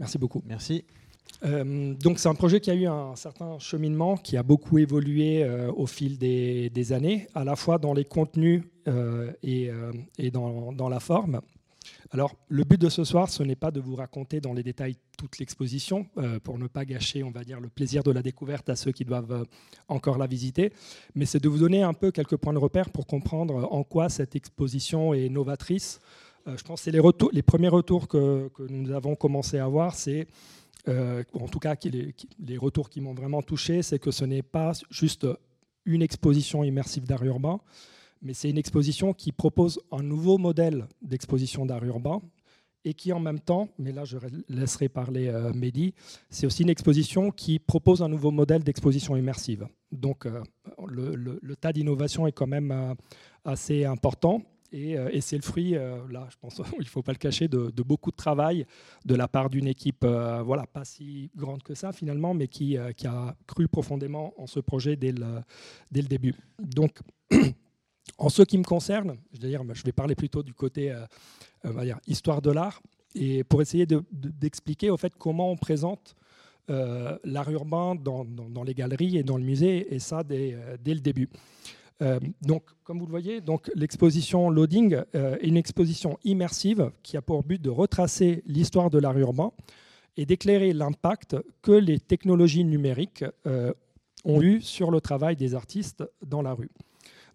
Merci beaucoup. Merci. Euh, donc c'est un projet qui a eu un certain cheminement, qui a beaucoup évolué euh, au fil des, années, à la fois dans les contenus euh, et, dans, la forme. Alors le but de ce soir, ce n'est pas de vous raconter dans les détails toute l'exposition, pour ne pas gâcher, on va dire, le plaisir de la découverte à ceux qui doivent encore la visiter, mais c'est de vous donner un peu quelques points de repère pour comprendre en quoi cette exposition est novatrice. Je pense que les, les, premiers retours que, nous avons commencé à avoir, c'est euh, en tout cas les, retours qui m'ont vraiment touché, c'est que ce n'est pas juste une exposition immersive d'art urbain, mais c'est une exposition qui propose un nouveau modèle d'exposition d'art urbain et qui en même temps, mais là je laisserai parler euh, Mehdi, c'est aussi une exposition qui propose un nouveau modèle d'exposition immersive. Donc euh, le, tas d'innovation est quand même assez important. Euh, et, c'est le fruit, euh, là, je pense, il ne faut pas le cacher, de, beaucoup de travail de la part d'une équipe, euh, voilà, pas si grande que ça finalement, mais qui, a cru profondément en ce projet dès le, début. Donc, en ce qui me concerne, je vais, dire, je vais parler plutôt du côté histoire de l'art, et pour essayer d'expliquer au fait comment on présente l'art urbain dans, les galeries et dans le musée, et ça dès le début. Euh, donc, comme vous le voyez, l'exposition Loading euh, est une exposition immersive qui a pour but de retracer l'histoire de l'art urbain et d'éclairer l'impact que les technologies numériques euh, ont eu sur le travail des artistes dans la rue.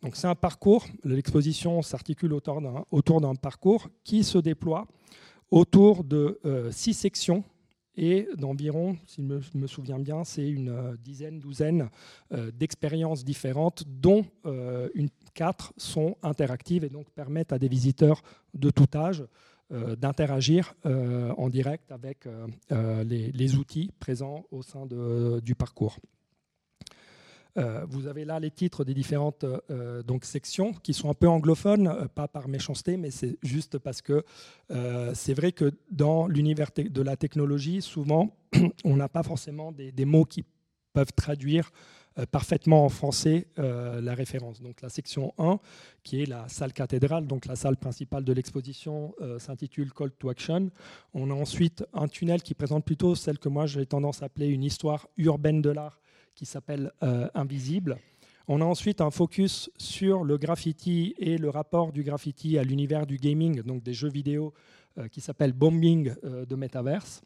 Donc, c'est un parcours. L'exposition s'articule autour d'un parcours qui se déploie autour de six sections et d'environ, si je me souviens bien, c'est une euh, dizaine, douzaine euh, d'expériences différentes, dont euh, quatre sont interactives et donc permettent à des visiteurs de tout âge d'interagir en direct avec les, outils présents au sein du parcours. Euh, vous avez là les titres des différentes euh, donc, sections qui sont un peu anglophones, euh, pas par méchanceté, mais c'est juste parce que c'est vrai que dans l'univers de la technologie, souvent, on n'a pas forcément des, mots qui peuvent traduire parfaitement en français la référence. Donc la section 1, qui est la salle cathédrale, donc la salle principale de l'exposition, s'intitule Call to Action. On a ensuite un tunnel qui présente plutôt celle que moi j'ai tendance à appeler une histoire urbaine de l'art qui s'appelle euh, Invisible. On a ensuite un focus sur le graffiti et le rapport du graffiti à l'univers du gaming, donc des jeux vidéo, euh, qui s'appelle Bombing euh, de Metaverse.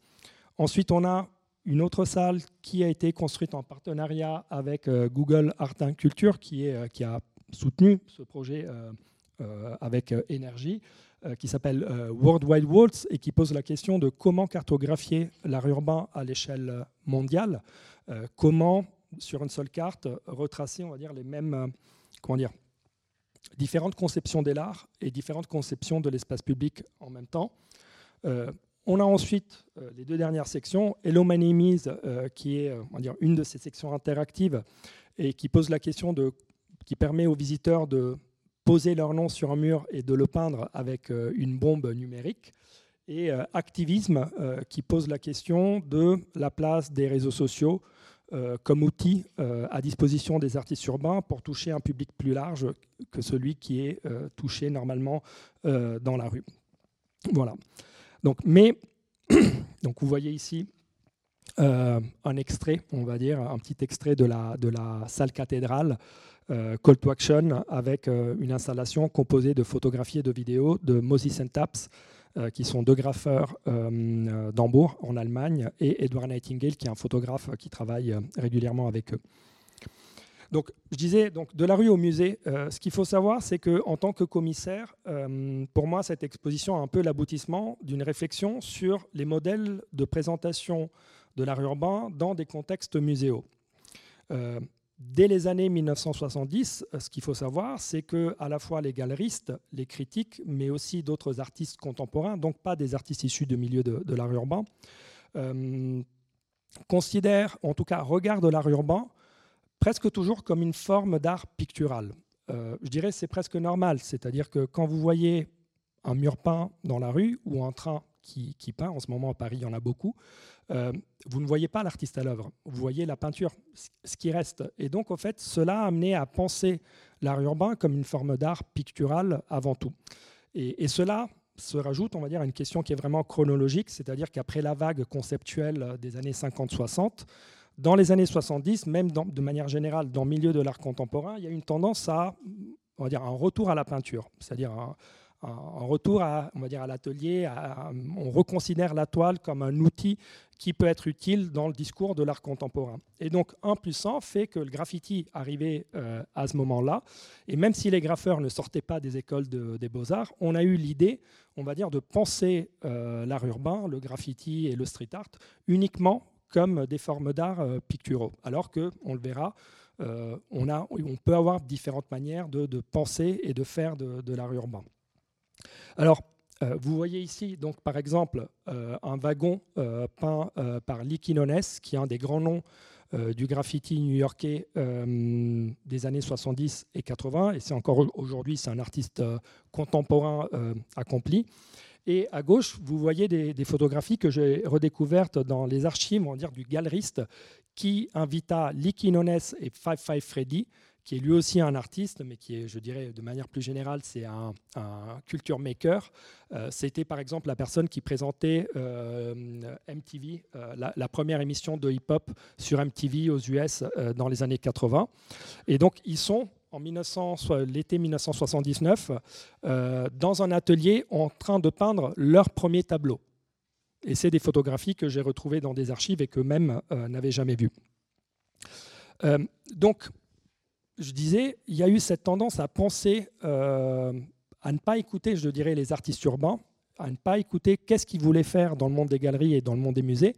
Ensuite, on a une autre salle qui a été construite en partenariat avec Google Art and Culture, qui, est, qui a soutenu ce projet avec énergie, qui s'appelle World Wide Worlds et qui pose la question de comment cartographier l'art urbain à l'échelle mondiale, comment sur une seule carte, retracer, on va dire, les mêmes, euh, comment dire, différentes conceptions de l'art et différentes conceptions de l'espace public en même temps. Euh, on a ensuite euh, les deux dernières sections, Hello Name Is, qui est on va dire, une de ces sections interactives et qui pose la question de, qui permet aux visiteurs de poser leur nom sur un mur et de le peindre avec une bombe numérique. Et activisme, qui pose la question de la place des réseaux sociaux euh, comme outil euh, à disposition des artistes urbains pour toucher un public plus large que celui qui est euh, touché normalement dans la rue. Voilà. Donc, mais, donc vous voyez ici un extrait, on va dire, un petit extrait de la, de la salle cathédrale. Call to Action avec une installation composée de photographies et de vidéos de Moses Taps, euh, qui sont deux graffeurs euh, euh, d'Hambourg, en Allemagne, et Edward Nightingale, qui est un photographe qui travaille régulièrement avec eux. Donc, je disais, donc, de la rue au musée, ce qu'il faut savoir, c'est qu'en tant que commissaire, pour moi, cette exposition est un peu l'aboutissement d'une réflexion sur les modèles de présentation de l'art urbain dans des contextes muséaux. Dès les années 1970, euh, ce qu'il faut savoir, c'est que à la fois les galeristes, les critiques, mais aussi d'autres artistes contemporains, donc pas des artistes issus de milieux de, l'art urbain, euh, considèrent, en tout cas regardent l'art urbain presque toujours comme une forme d'art pictural. Euh, je dirais c'est presque normal, c'est-à-dire que quand vous voyez un mur peint dans la rue ou un train qui, peint, en ce moment à Paris il y en a beaucoup, euh, vous ne voyez pas l'artiste à l'œuvre, vous voyez la peinture, ce qui reste. Et donc, en fait, cela a amené à penser l'art urbain comme une forme d'art pictural avant tout. Et, cela, se rajoute, on va dire, une question qui est vraiment chronologique, c'est-à-dire qu'après la vague conceptuelle des années 50-60, dans les années 70, même de manière générale dans le milieu de l'art contemporain, il y a une tendance à, on va dire, un retour à la peinture, c'est-à-dire retour à, on va dire, à l'atelier. On reconsidère la toile comme un outil qui peut être utile dans le discours de l'art contemporain. Et donc, un plus un fait que le graffiti arrivait euh, à ce moment-là. Et même si les graffeurs ne sortaient pas des écoles des beaux-arts, on a eu l'idée, on va dire, de penser euh, l'art urbain, le graffiti et le street art uniquement comme des formes d'art euh, picturaux. Alors que, on le verra, on, a, on, peut avoir différentes manières de, penser et de faire de, l'art urbain. Alors, euh, vous voyez ici, donc, par exemple, un wagon peint par Lee Quinones, qui est un des grands noms du graffiti new-yorkais des années 70 et 80, et c'est encore aujourd'hui, c'est un artiste contemporain accompli. Et à gauche, vous voyez des, photographies que j'ai redécouvertes dans les archives on va dire, du galeriste qui invita Lee Quinones et Five Five Freddy, qui est lui aussi un artiste, mais qui est, je dirais, de manière plus générale, c'est un, culture maker. Euh, c'était par exemple la personne qui présentait euh, MTV, euh, la, première émission de hip-hop sur MTV aux US dans les années 80. Et donc, ils sont en l'été 1979 euh, dans un atelier en train de peindre leur premier tableau. Et c'est des photographies que j'ai retrouvées dans des archives et que même n'avais jamais vues. Donc, je disais, il y a eu cette tendance à penser, à ne pas écouter, je dirais, les artistes urbains, à ne pas écouter qu'est-ce qu'ils voulaient faire dans le monde des galeries et dans le monde des musées,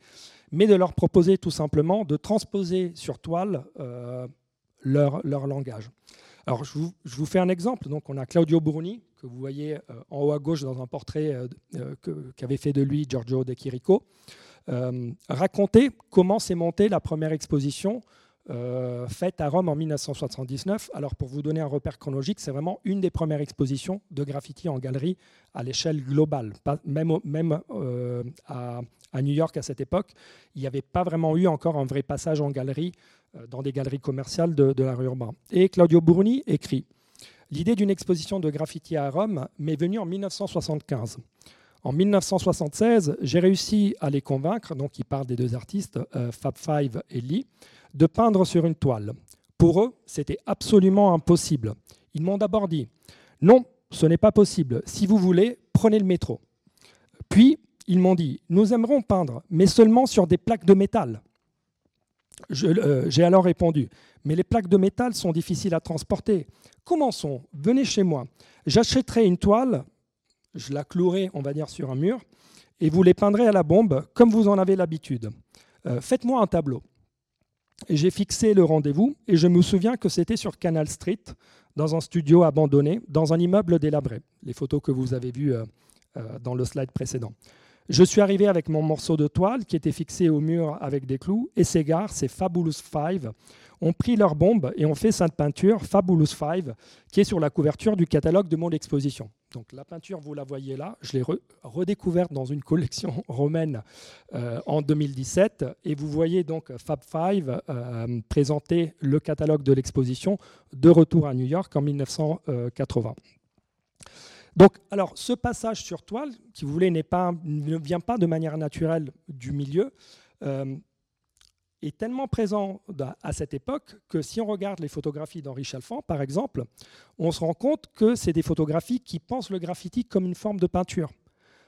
mais de leur proposer tout simplement de transposer sur toile leur, leur langage. Alors, je vous, fais un exemple. Donc, on a Claudio Bruni, que vous voyez euh, en haut à gauche dans un portrait euh, euh, qu'avait fait de lui Giorgio De Chirico, raconter comment s'est montée la première exposition faite à Rome en 1979. Alors, pour vous donner un repère chronologique, c'est vraiment une des premières expositions de graffiti en galerie à l'échelle globale. même même à, New York à cette époque, il n'y avait pas vraiment eu encore un vrai passage en galerie euh, dans des galeries commerciales de, de l'art urbain. Et Claudio Bruni écrit L'idée d'une exposition de graffiti à Rome m'est venue en 1975. En 1976, j'ai réussi à les convaincre, donc il parle des deux artistes, euh, Fab Five et Lee, de peindre sur une toile. Pour eux, c'était absolument impossible. Ils m'ont d'abord dit Non, ce n'est pas possible. Si vous voulez, prenez le métro. Puis, ils m'ont dit Nous aimerons peindre, mais seulement sur des plaques de métal. Euh, j'ai alors répondu, mais les plaques de métal sont difficiles à transporter. Commençons, venez chez moi. J'achèterai une toile, je la clouerai, on va dire, sur un mur, et vous les peindrez à la bombe, comme vous en avez l'habitude. Euh, faites-moi un tableau. J'ai fixé le rendez-vous, et je me souviens que c'était sur Canal Street, dans un studio abandonné, dans un immeuble délabré. Les photos que vous avez vues euh, dans le slide précédent. Je suis arrivé avec mon morceau de toile qui était fixé au mur avec des clous, et ces gars, ces Fabulous Five, ont pris leur bombe et ont fait cette peinture, Fabulous Five, qui est sur la couverture du catalogue de mon exposition. Donc la peinture, vous la voyez là, je l'ai redécouverte dans une collection romaine euh, en 2017, et vous voyez donc Fab Five euh, présenter le catalogue de l'exposition de retour à New York en 1980. Donc, alors, ce passage sur toile, qui vous voulez, pas, ne vient pas de manière naturelle du milieu, euh, est tellement présent à cette époque que si on regarde les photographies d'Henri Chalfant, par exemple, on se rend compte que c'est des photographies qui pensent le graffiti comme une forme de peinture.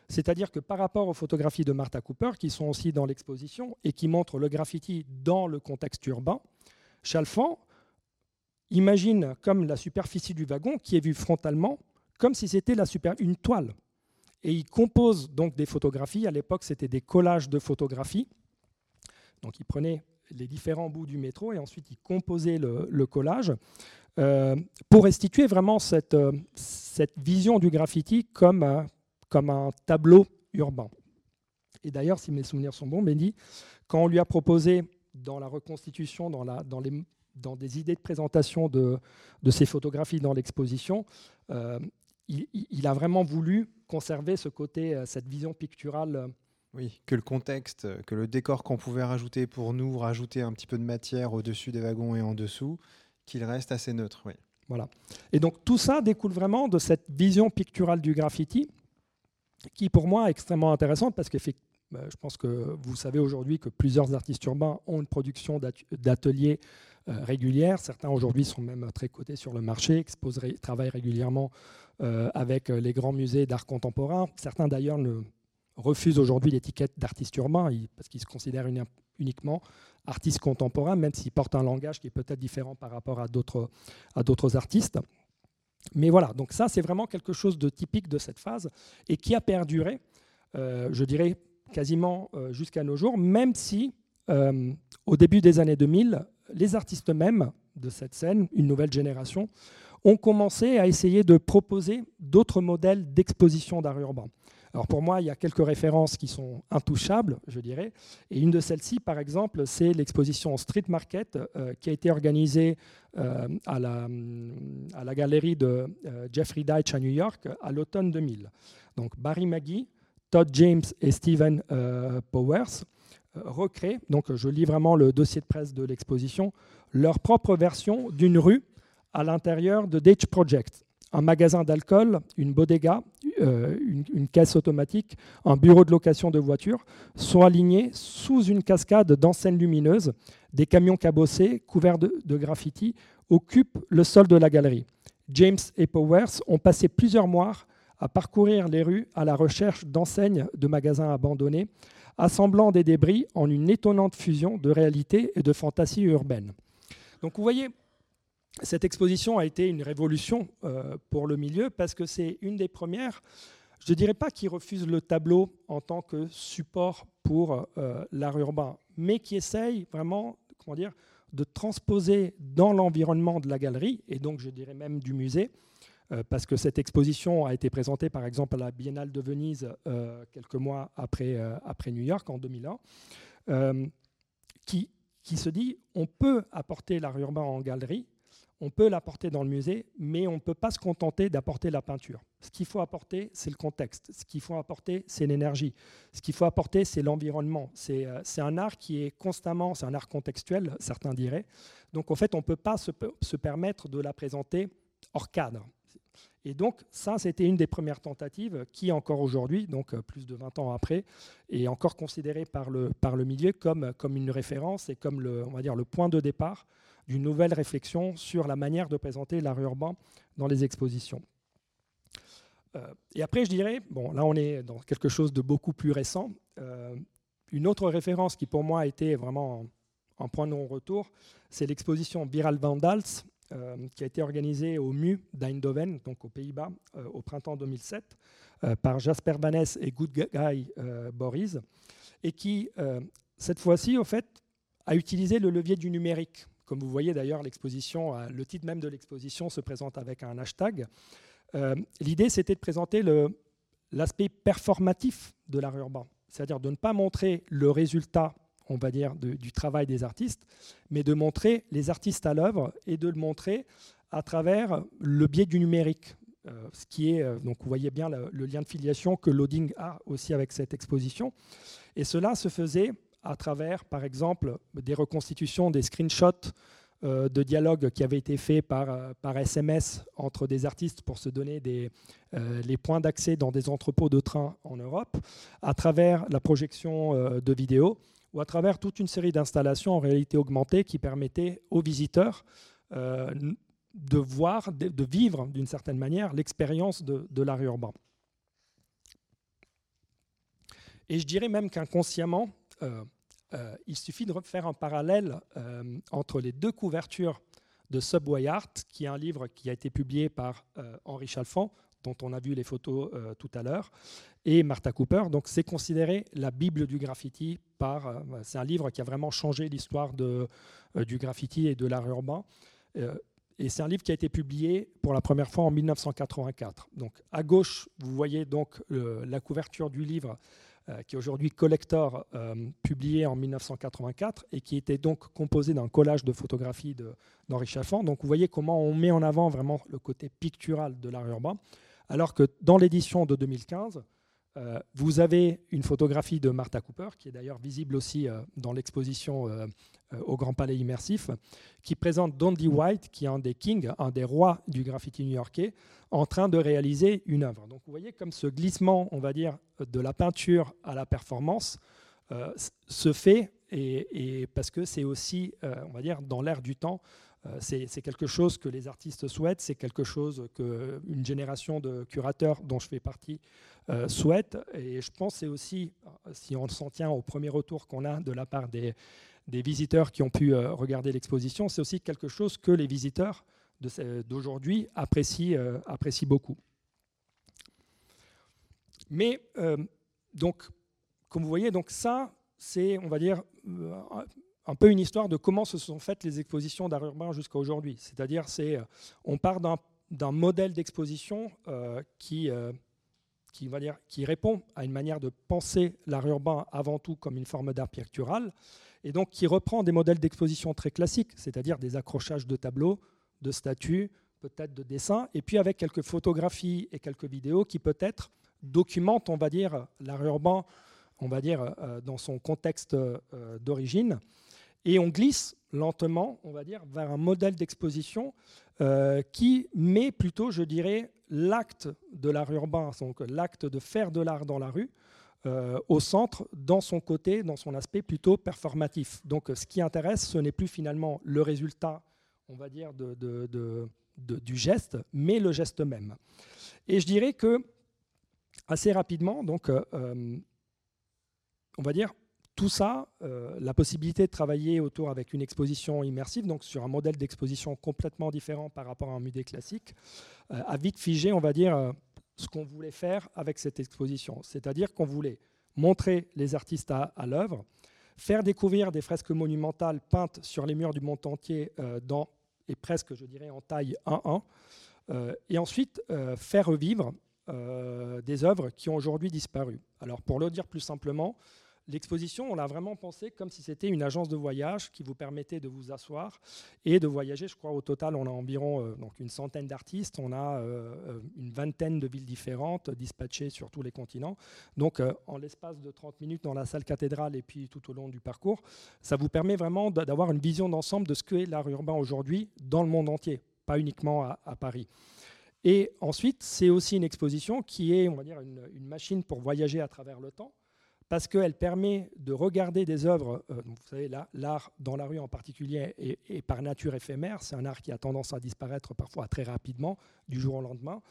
C'est-à-dire que par rapport aux photographies de Martha Cooper, qui sont aussi dans l'exposition et qui montrent le graffiti dans le contexte urbain, Chalfant imagine comme la superficie du wagon qui est vue frontalement comme si c'était une toile. Et il compose donc des photographies. À l'époque, c'était des collages de photographies. Donc il prenait les différents bouts du métro et ensuite il composait le, collage euh, pour restituer vraiment cette, euh, cette vision du graffiti comme un, comme un tableau urbain. Et d'ailleurs, si mes souvenirs sont bons, Benny, quand on lui a proposé dans la reconstitution, dans, la, dans, les, dans des idées de présentation de, de ces photographies dans l'exposition, euh, il, a vraiment voulu conserver ce côté, euh, cette vision picturale. Euh. Oui, que le contexte, que le décor qu'on pouvait rajouter pour nous, rajouter un petit peu de matière au-dessus des wagons et en dessous, qu'il reste assez neutre. Oui. Voilà. Et donc tout ça découle vraiment de cette vision picturale du graffiti qui pour moi est extrêmement intéressante parce que euh, je pense que vous savez aujourd'hui que plusieurs artistes urbains ont une production d'ateliers euh, régulière. Certains aujourd'hui sont même très cotés sur le marché, exposent, travaillent régulièrement euh, avec les grands musées d'art contemporain. Certains d'ailleurs refusent aujourd'hui l'étiquette d'artiste urbain parce qu'ils se considèrent uniquement artistes contemporains, même s'ils portent un langage qui est peut-être différent par rapport à d'autres artistes. Mais voilà, donc ça c'est vraiment quelque chose de typique de cette phase et qui a perduré, euh, je dirais quasiment euh, jusqu'à nos jours, même si euh, au début des années 2000, les artistes mêmes de cette scène, une nouvelle génération, ont commencé à essayer de proposer d'autres modèles d'exposition d'art urbain. Alors pour moi, il y a quelques références qui sont intouchables, je dirais. Et une de celles-ci, par exemple, c'est l'exposition Street Market euh, qui a été organisée euh, à, la, galerie de euh, Jeffrey Deitch à New York à l'automne 2000. Donc Barry Maggie, Todd James et Stephen Powers recréent, donc je lis vraiment le dossier de presse de l'exposition, leur propre version d'une rue à l'intérieur de Deitch Project un magasin d'alcool, une bodega, euh, une, caisse automatique, un bureau de location de voitures sont alignés sous une cascade d'enseignes lumineuses. Des camions cabossés, couverts de, de graffiti, occupent le sol de la galerie. James et Powers ont passé plusieurs mois à parcourir les rues à la recherche d'enseignes de magasins abandonnés, assemblant des débris en une étonnante fusion de réalité et de fantasy urbaine. Donc vous voyez, cette exposition a été une révolution euh, pour le milieu parce que c'est une des premières, je ne dirais pas qui refuse le tableau en tant que support pour euh, l'art urbain, mais qui essaye vraiment comment dire, de transposer dans l'environnement de la galerie, et donc je dirais même du musée, euh, parce que cette exposition a été présentée par exemple à la Biennale de Venise quelques mois après, après New York en 2001, qui, qui se dit on peut apporter l'art urbain en galerie, on peut l'apporter dans le musée, mais on ne peut pas se contenter d'apporter la peinture. Ce qu'il faut apporter, c'est le contexte. Ce qu'il faut apporter, c'est l'énergie. Ce qu'il faut apporter, c'est l'environnement. C'est euh, un art qui est constamment, c'est un art contextuel, certains diraient. Donc en fait, on ne peut pas se, permettre de la présenter hors cadre. Et donc ça, c'était une des premières tentatives qui, encore aujourd'hui, donc euh, plus de 20 ans après, est encore considérée par le, par le milieu comme, comme une référence et comme le, on va dire, le point de départ d'une nouvelle réflexion sur la manière de présenter l'art urbain dans les expositions. Euh, et après, je dirais, là on est dans quelque chose de beaucoup plus récent. Euh, une autre référence qui pour moi a été vraiment un point de non-retour, c'est l'exposition Viral Vandals, euh, qui a été organisée au MU d'Eindhoven, donc aux Pays-Bas, au printemps 2007, par Jasper Vaness et Good Guy Boris, et qui, cette fois-ci, au fait, a utilisé le levier du numérique comme vous voyez d'ailleurs, l'exposition, euh, le titre même de l'exposition se présente avec un hashtag. Euh, l'idée, c'était de présenter l'aspect performatif de l'art urbain, c'est-à-dire de ne pas montrer le résultat, on va dire, du travail des artistes, mais de montrer les artistes à l'œuvre et de le montrer à travers le biais du numérique. Euh, ce qui est, donc vous voyez bien le, le lien de filiation que Loading a aussi avec cette exposition. Et cela se faisait à travers, par exemple, des reconstitutions, des screenshots euh, de dialogues qui avaient été faits par, euh, par SMS entre des artistes pour se donner des, euh, les points d'accès dans des entrepôts de trains en Europe, à travers la projection de vidéos ou à travers toute une série d'installations en réalité augmentée qui permettaient aux visiteurs de voir, de, vivre d'une certaine manière l'expérience de, de l'art urbain. Et je dirais même qu'inconsciemment, euh, euh, il suffit de faire un parallèle euh, entre les deux couvertures de Subway Art, qui est un livre qui a été publié par Henri Chalfant, dont on a vu les photos tout à l'heure, et Martha Cooper. Donc c'est considéré la Bible du graffiti. Par, c'est un livre qui a vraiment changé l'histoire du graffiti et de l'art urbain. et c'est un livre qui a été publié pour la première fois en 1984. Donc à gauche, vous voyez donc la couverture du livre qui est aujourd'hui collector, euh, publié en 1984 et qui était donc composé d'un collage de photographies d'Henri Chaffan. Donc vous voyez comment on met en avant vraiment le côté pictural de l'art urbain, alors que dans l'édition de 2015, euh, vous avez une photographie de Martha Cooper, qui est d'ailleurs visible aussi euh, dans l'exposition euh, au Grand Palais Immersif, qui présente Dondi White, qui est un des kings, un des rois du graffiti new-yorkais, en train de réaliser une œuvre. Donc vous voyez comme ce glissement, on va dire, de la peinture à la performance se fait, et, parce que c'est aussi, on va dire, dans l'air du temps, c'est quelque chose que les artistes souhaitent, c'est quelque chose qu'une génération de curateurs dont je fais partie euh, souhaite. Et je pense c'est aussi, si on s'en tient au premier retour qu'on a de la part des, visiteurs qui ont pu euh, regarder l'exposition, c'est aussi quelque chose que les visiteurs d'aujourd'hui apprécient, euh, apprécient, beaucoup. Mais donc, comme vous voyez, donc ça, c'est, on va dire, un peu une histoire de comment se sont faites les expositions d'art urbain jusqu'à aujourd'hui. C'est-à-dire, c'est, on part d'un modèle d'exposition qui, qui, répond à une manière de penser l'art urbain avant tout comme une forme d'art pictural, et donc qui reprend des modèles d'exposition très classiques, c'est-à-dire des accrochages de tableaux, de statues, peut-être de dessins, et puis avec quelques photographies et quelques vidéos qui peut-être documentent, on va dire, l'art urbain, on va dire, euh, dans son contexte euh, d'origine. Et on glisse lentement, on va dire, vers un modèle d'exposition euh, qui met plutôt, je dirais, l'acte de l'art urbain, donc l'acte de faire de l'art dans la rue, euh, au centre, dans son côté, dans son aspect plutôt performatif. Donc ce qui intéresse, ce n'est plus finalement le résultat, on va dire, de, du geste, mais le geste même. Et je dirais que, assez rapidement, donc, euh, on va dire, tout ça, euh, la possibilité de travailler autour avec une exposition immersive, donc sur un modèle d'exposition complètement différent par rapport à un musée classique, euh, a vite figé, on va dire, euh, ce qu'on voulait faire avec cette exposition. C'est-à-dire qu'on voulait montrer les artistes à, l'œuvre, faire découvrir des fresques monumentales peintes sur les murs du monde entier dans, et presque, je dirais, en taille 1-1, et ensuite faire revivre des œuvres qui ont aujourd'hui disparu. Alors pour le dire plus simplement, L'exposition, on l'a vraiment pensé comme si c'était une agence de voyage qui vous permettait de vous asseoir et de voyager. Je crois au total, on a environ euh, donc une centaine d'artistes, on a euh, euh, une vingtaine de villes différentes dispatchées sur tous les continents. Donc en l'espace de 30 minutes dans la salle cathédrale et puis tout au long du parcours, ça vous permet vraiment d'avoir une vision d'ensemble de ce qu'est l'art urbain aujourd'hui dans le monde entier, pas uniquement à, Paris. Et ensuite, c'est aussi une exposition qui est, on va dire, une machine pour voyager à travers le temps parce qu'elle permet de regarder des œuvres, euh, vous savez, l'art dans la rue en particulier est, par nature éphémère, c'est un art qui a tendance à disparaître parfois très rapidement, du jour au lendemain.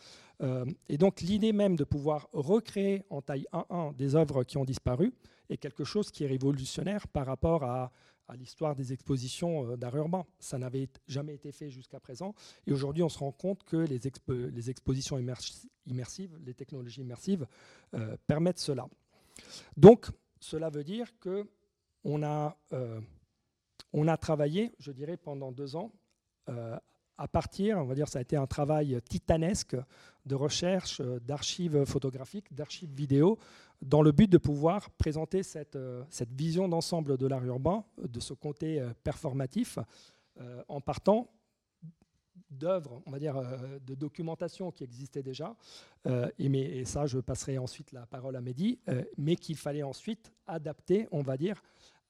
Euh, et donc l'idée même de pouvoir recréer en taille 1-1 des œuvres qui ont disparu est quelque chose qui est révolutionnaire par rapport à, l'histoire des expositions euh, d'art urbain. Ça n'avait jamais été fait jusqu'à présent. Et aujourd'hui, on se rend compte que les, les expositions immersives, les technologies immersives permettent cela. Donc, cela veut dire qu'on a, euh, on a travaillé, je dirais, pendant deux ans, euh, à partir, on va dire, ça a été un travail titanesque de recherche euh, d'archives photographiques, d'archives vidéo, dans le but de pouvoir présenter cette, cette vision d'ensemble de l'art urbain, de ce côté performatif, en partant d'œuvres, on va dire, euh, de documentation qui existaient déjà, euh, et, mais, ça, je passerai ensuite la parole à Mehdi, euh, mais qu'il fallait ensuite adapter, on va dire,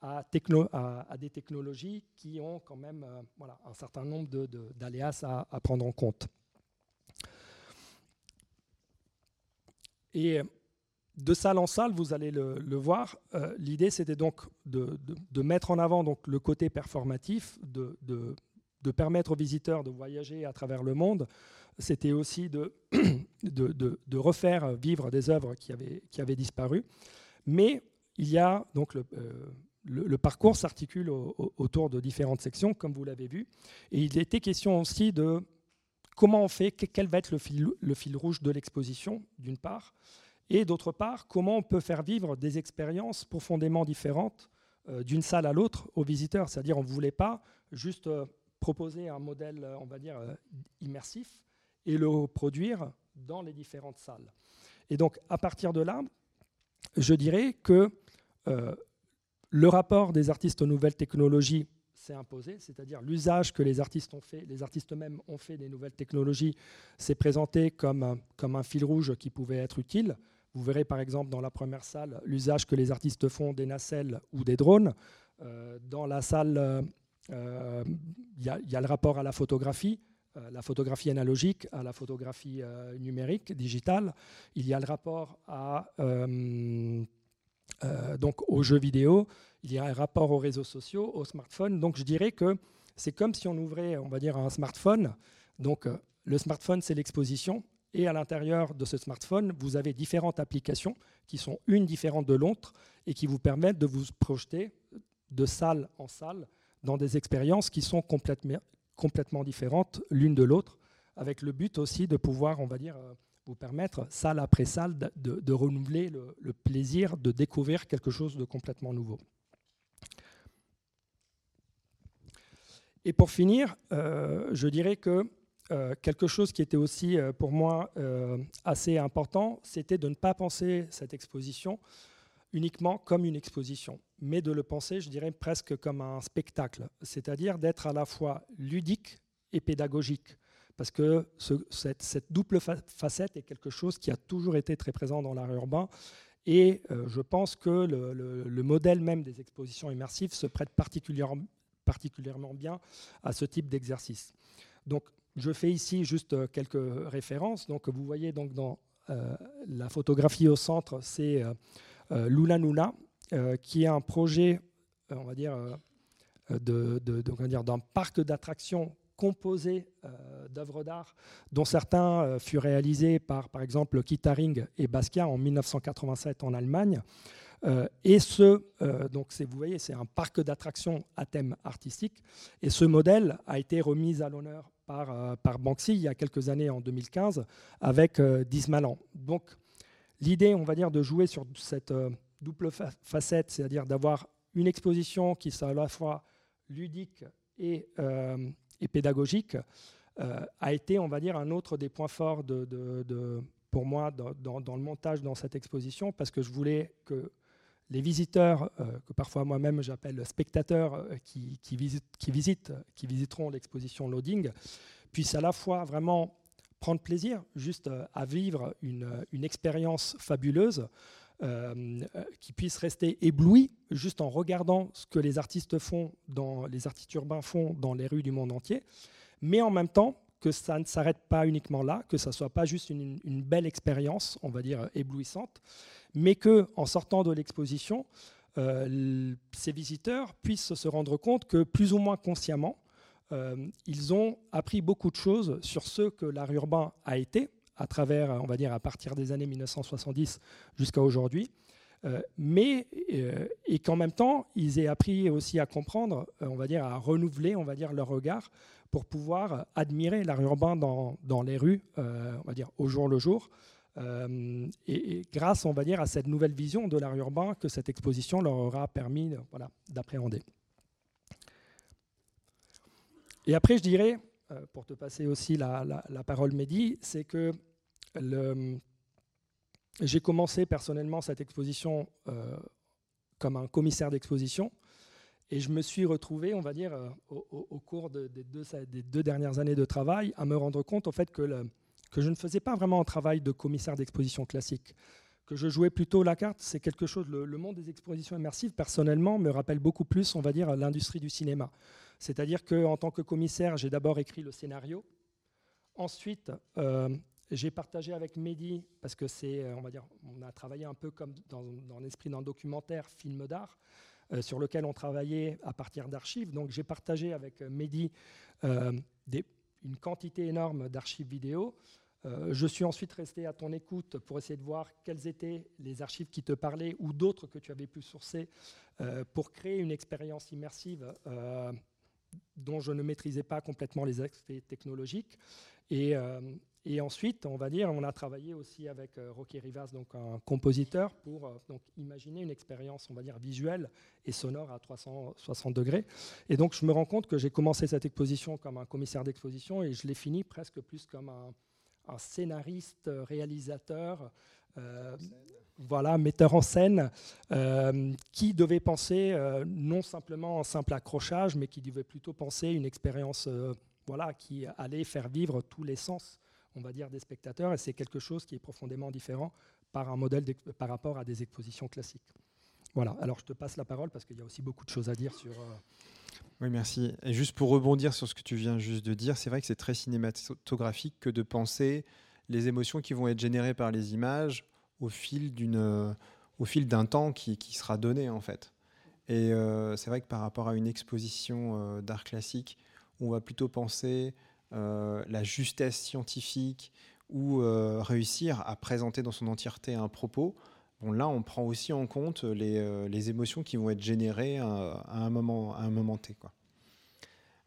à, à, des technologies qui ont quand même voilà, un certain nombre d'aléas à, prendre en compte. Et de salle en salle, vous allez le, voir, l'idée c'était donc de, de, mettre en avant donc, le côté performatif, de, de permettre aux visiteurs de voyager à travers le monde, c'était aussi de, de, refaire vivre des œuvres qui avaient, qui avaient disparu. Mais il y a donc le, euh, le, parcours s'articule autour de différentes sections, comme vous l'avez vu. Et il était question aussi de comment on fait, quel va être le fil, le fil rouge de l'exposition, d'une part, et d'autre part, comment on peut faire vivre des expériences profondément différentes euh, d'une salle à l'autre aux visiteurs. C'est-à-dire, on ne voulait pas juste euh, proposer un modèle, euh, on va dire, euh, immersif et le produire dans les différentes salles. Et donc, à partir de là, je dirais que euh, le rapport des artistes aux nouvelles technologies s'est imposé, c'est-à-dire l'usage que les artistes ont fait, les artistes eux-mêmes ont fait des nouvelles technologies, s'est présenté comme, comme un fil rouge qui pouvait être utile Vous verrez par exemple dans la première salle l'usage que les artistes font des nacelles ou des drones. dans la salle, il y, a le rapport à la photographie. Euh, la photographie analogique à la photographie euh, numérique, digitale. Il y a le rapport à, euh, donc aux jeux vidéo, il y a un rapport aux réseaux sociaux, aux smartphones. Donc je dirais que c'est comme si on ouvrait, on va dire, un smartphone. Donc le smartphone, c'est l'exposition. Et à l'intérieur de ce smartphone, vous avez différentes applications qui sont une différente de l'autre et qui vous permettent de vous projeter de salle en salle dans des expériences qui sont complètement, complètement différentes l'une de l'autre, avec le but aussi de pouvoir, on va dire, euh, vous permettre, salle après salle, de, renouveler le, plaisir de découvrir quelque chose de complètement nouveau. Et pour finir, euh, je dirais que euh, quelque chose qui était aussi pour moi assez important, c'était de ne pas penser cette exposition uniquement comme une exposition, mais de le penser, je dirais, presque comme un spectacle, c'est-à-dire d'être à la fois ludique et pédagogique. Parce que cette, double facette est quelque chose qui a toujours été très présent dans l'art urbain. Et euh, je pense que le, modèle même des expositions immersives se prête particulièrement, bien à ce type d'exercice. Donc, je fais ici juste euh, quelques références. Donc, vous voyez donc dans euh, la photographie au centre, c'est Lula Nuna, euh, qui est un projet, euh, on va dire, de, d'un parc d'attractions composé d'œuvres d'art, dont certains furent réalisés par, par exemple, Kittaring et Basquiat en 1987 en Allemagne. et ce, donc vous voyez, c'est un parc d'attractions à thème artistique. Et ce modèle a été remis à l'honneur par, par Banksy il y a quelques années, en 2015, avec Dismalan. Donc, L'idée, on va dire, de jouer sur cette euh, double facette, c'est-à-dire d'avoir une exposition qui soit à la fois ludique et, euh, pédagogique, euh, a été, on va dire, un autre des points forts pour moi dans, le montage dans cette exposition, parce que je voulais que les visiteurs, que parfois moi-même j'appelle spectateurs, qui, visitent, qui visiteront l'exposition Loading, puissent à la fois vraiment prendre plaisir juste euh, à vivre une, une expérience fabuleuse, euh, euh, qui puisse rester ébloui juste en regardant ce que les artistes font, dans, les artistes urbains font dans les rues du monde entier, mais en même temps que ça ne s'arrête pas uniquement là, que ça soit pas juste une, une, belle expérience, on va dire éblouissante, mais que en sortant de l'exposition, ces visiteurs puissent se rendre compte que plus ou moins consciemment, euh, ils ont appris beaucoup de choses sur ce que l'art urbain a été, à travers, on va dire, à partir des années 1970 jusqu'à aujourd'hui. Euh, mais euh, et qu'en même temps, ils aient appris aussi à comprendre, on va dire, à renouveler, on va dire, leur regard pour pouvoir admirer l'art urbain dans, dans, les rues, on va dire, au jour le jour. Et, et, grâce, on va dire, à cette nouvelle vision de l'art urbain que cette exposition leur aura permis voilà, d'appréhender. Et après, je dirais, euh, pour te passer aussi la, parole, Mehdi, c'est que j'ai commencé personnellement cette exposition euh, comme un commissaire d'exposition. Et je me suis retrouvé, on va dire, euh, au, cours des, deux, dernières années de travail, à me rendre compte en fait que, que je ne faisais pas vraiment un travail de commissaire d'exposition classique, que je jouais plutôt la carte. C'est quelque chose, le, monde des expositions immersives, personnellement, me rappelle beaucoup plus, on va dire, l'industrie du cinéma. C'est-à-dire qu'en tant que commissaire, j'ai d'abord écrit le scénario. Ensuite, euh, j'ai partagé avec Mehdi, parce que c'est, euh, on va dire, on a travaillé un peu comme dans, l'esprit d'un documentaire, film d'art, euh, sur lequel on travaillait à partir d'archives. Donc j'ai partagé avec Mehdi une quantité énorme d'archives vidéo. je suis ensuite resté à ton écoute pour essayer de voir quelles étaient les archives qui te parlaient ou d'autres que tu avais pu sourcer pour créer une expérience immersive dont je ne maîtrisais pas complètement les aspects technologiques. Et, euh, et, ensuite, on va dire, on a travaillé aussi avec euh, Rocky Rivas, donc un compositeur, pour euh, donc, imaginer une expérience, on va dire, visuelle et sonore à 360 degrés. Et donc, je me rends compte que j'ai commencé cette exposition comme un commissaire d'exposition et je l'ai fini presque plus comme un scénariste, réalisateur, voilà, metteur en scène, euh, qui devait penser euh, non simplement un simple accrochage, mais qui devait plutôt penser une expérience euh, voilà, qui allait faire vivre tous les sens, on va dire, des spectateurs. Et c'est quelque chose qui est profondément différent par un modèle par rapport à des expositions classiques. Voilà, alors je te passe la parole parce qu'il y a aussi beaucoup de choses à dire sur... Oui, merci. Et juste pour rebondir sur ce que tu viens juste de dire, c'est vrai que c'est très cinématographique que de penser les émotions qui vont être générées par les images au fil d'une au fil d'un temps qui, qui, sera donné en fait. Et euh, c'est vrai que par rapport à une exposition euh, d'art classique, on va plutôt penser euh, la justesse scientifique ou réussir à présenter dans son entièreté un propos. Bon, là, on prend aussi en compte les, les émotions qui vont être générées à, un, moment, à un moment T. Quoi.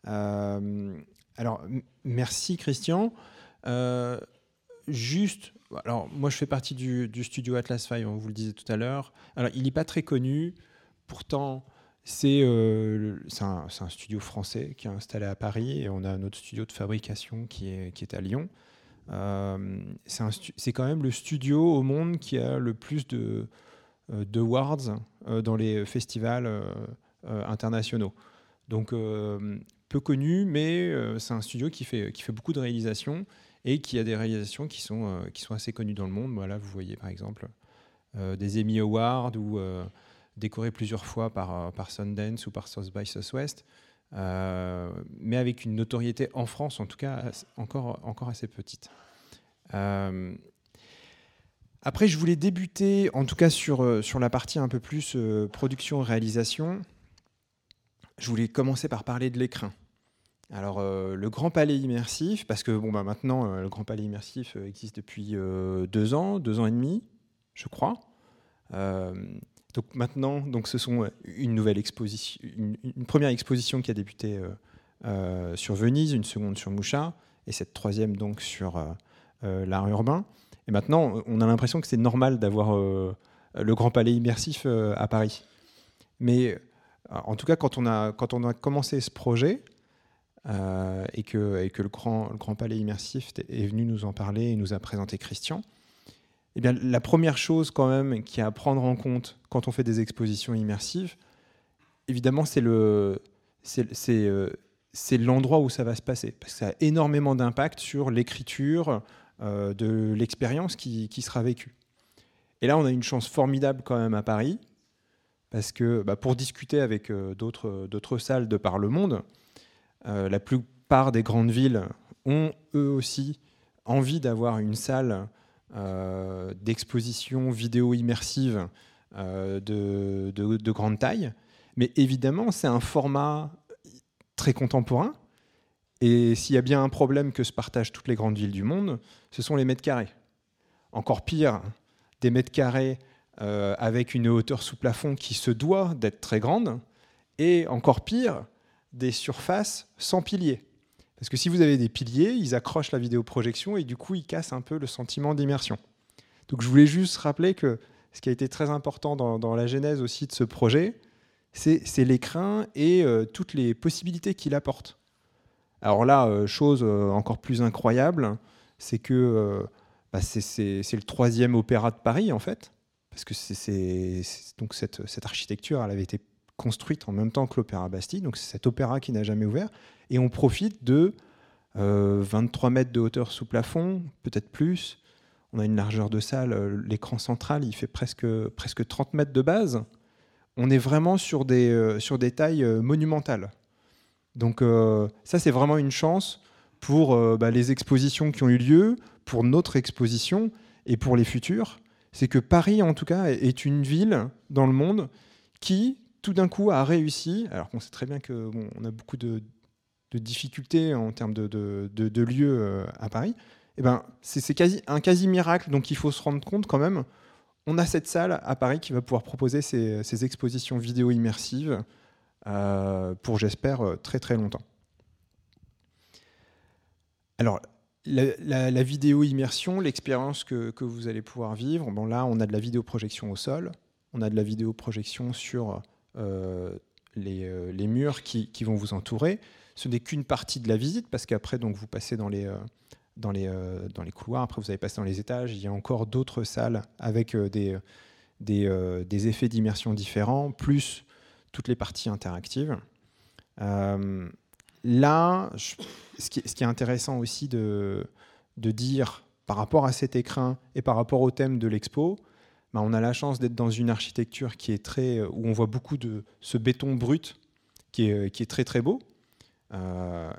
alors, merci Christian. Juste alors moi je fais partie du, studio Atlas Five, on vous le disait tout à l'heure. Alors il n'est pas très connu, pourtant c'est euh, un, un, studio français qui est installé à Paris et on a notre studio de fabrication qui est, qui est à Lyon. Euh, c'est quand même le studio au monde qui a le plus de, euh, de awards euh, dans les festivals internationaux. Donc peu connu, mais c'est un studio qui fait, qui fait beaucoup de réalisations et qui a des réalisations qui sont, euh, qui sont assez connues dans le monde. Voilà, vous voyez par exemple euh, des Emmy Awards ou euh, décorés plusieurs fois par, par Sundance ou par South by Southwest, mais avec une notoriété en France en tout cas encore, encore assez petite. Après, je voulais débuter, en tout cas sur, sur la partie un peu plus production-réalisation. Je voulais commencer par parler de l'écrin. Alors, euh, le Grand Palais Immersif, parce que bon, bah, maintenant, euh, le Grand Palais Immersif euh, existe depuis deux ans, deux ans et demi, je crois. donc maintenant, donc, ce sont une nouvelle exposition, une, première exposition qui a débuté sur Venise, une seconde sur Mouchat, et cette troisième donc sur l'art urbain. Et maintenant, on a l'impression que c'est normal d'avoir le Grand Palais Immersif à Paris. Mais en tout cas, quand on a, quand on a commencé ce projet, et, que, et que le grand, palais immersif est venu nous en parler et nous a présenté Christian. Eh bien, la première chose quand même qui a à prendre en compte quand on fait des expositions immersives, évidemment, c'est euh, l'endroit où ça va se passer, parce que ça a énormément d'impact sur l'écriture euh, de l'expérience qui, sera vécue. Et là, on a une chance formidable quand même à Paris, parce que bah, pour discuter avec d'autres, d'autres salles de par le monde, euh, la plupart des grandes villes ont eux aussi envie d'avoir une salle euh, d'exposition vidéo immersive euh, de, grande taille. Mais évidemment, c'est un format très contemporain. Et s'il y a bien un problème que se partagent toutes les grandes villes du monde, ce sont les mètres carrés. Encore pire, des mètres carrés avec une hauteur sous plafond qui se doit d'être très grande. Et encore pire, des surfaces sans piliers. Parce que si vous avez des piliers, ils accrochent la vidéoprojection et du coup, ils cassent un peu le sentiment d'immersion. Donc je voulais juste rappeler que ce qui a été très important dans, la genèse aussi de ce projet, c'est l'écrin et euh, toutes les possibilités qu'il apporte. Alors là, euh, chose euh, encore plus incroyable, c'est que bah, c'est le troisième opéra de Paris en fait, parce que donc cette, cette, architecture, elle avait été construite en même temps que l'Opéra Bastille. Donc c'est cet opéra qui n'a jamais ouvert. Et on profite de 23 euh, mètres de hauteur sous plafond, peut-être plus. On a une largeur de salle, euh, l'écran central, il fait presque, presque 30 mètres de base. On est vraiment sur des, euh, sur des tailles monumentales. Donc ça, c'est vraiment une chance pour bah, les expositions qui ont eu lieu, pour notre exposition et pour les futures. C'est que Paris, en tout cas, est une ville dans le monde qui, tout d'un coup a réussi, alors qu'on sait très bien que on a beaucoup de, difficultés en termes de, lieux euh, à Paris, eh ben, c'est quasi, un quasi miracle, donc il faut se rendre compte quand même, on a cette salle à Paris qui va pouvoir proposer ces, expositions vidéo immersives euh, pour, j'espère, euh, très très longtemps. Alors, la, vidéo immersion, l'expérience que, que, vous allez pouvoir vivre, bon là, on a de la vidéoprojection au sol, on a de la vidéoprojection sur euh, euh, les, murs qui, vont vous entourer. Ce n'est qu'une partie de la visite, parce qu'après, vous passez dans les, euh, dans, les, dans les couloirs, après vous allez passer dans les étages, il y a encore d'autres salles avec des, des, effets d'immersion différents, plus toutes les parties interactives. là, ce, qui, ce, qui, est intéressant aussi de, de dire par rapport à cet écrin et par rapport au thème de l'expo, bah, on a la chance d'être dans une architecture qui est très, où on voit beaucoup de ce béton brut qui est, qui est très très beau. Euh,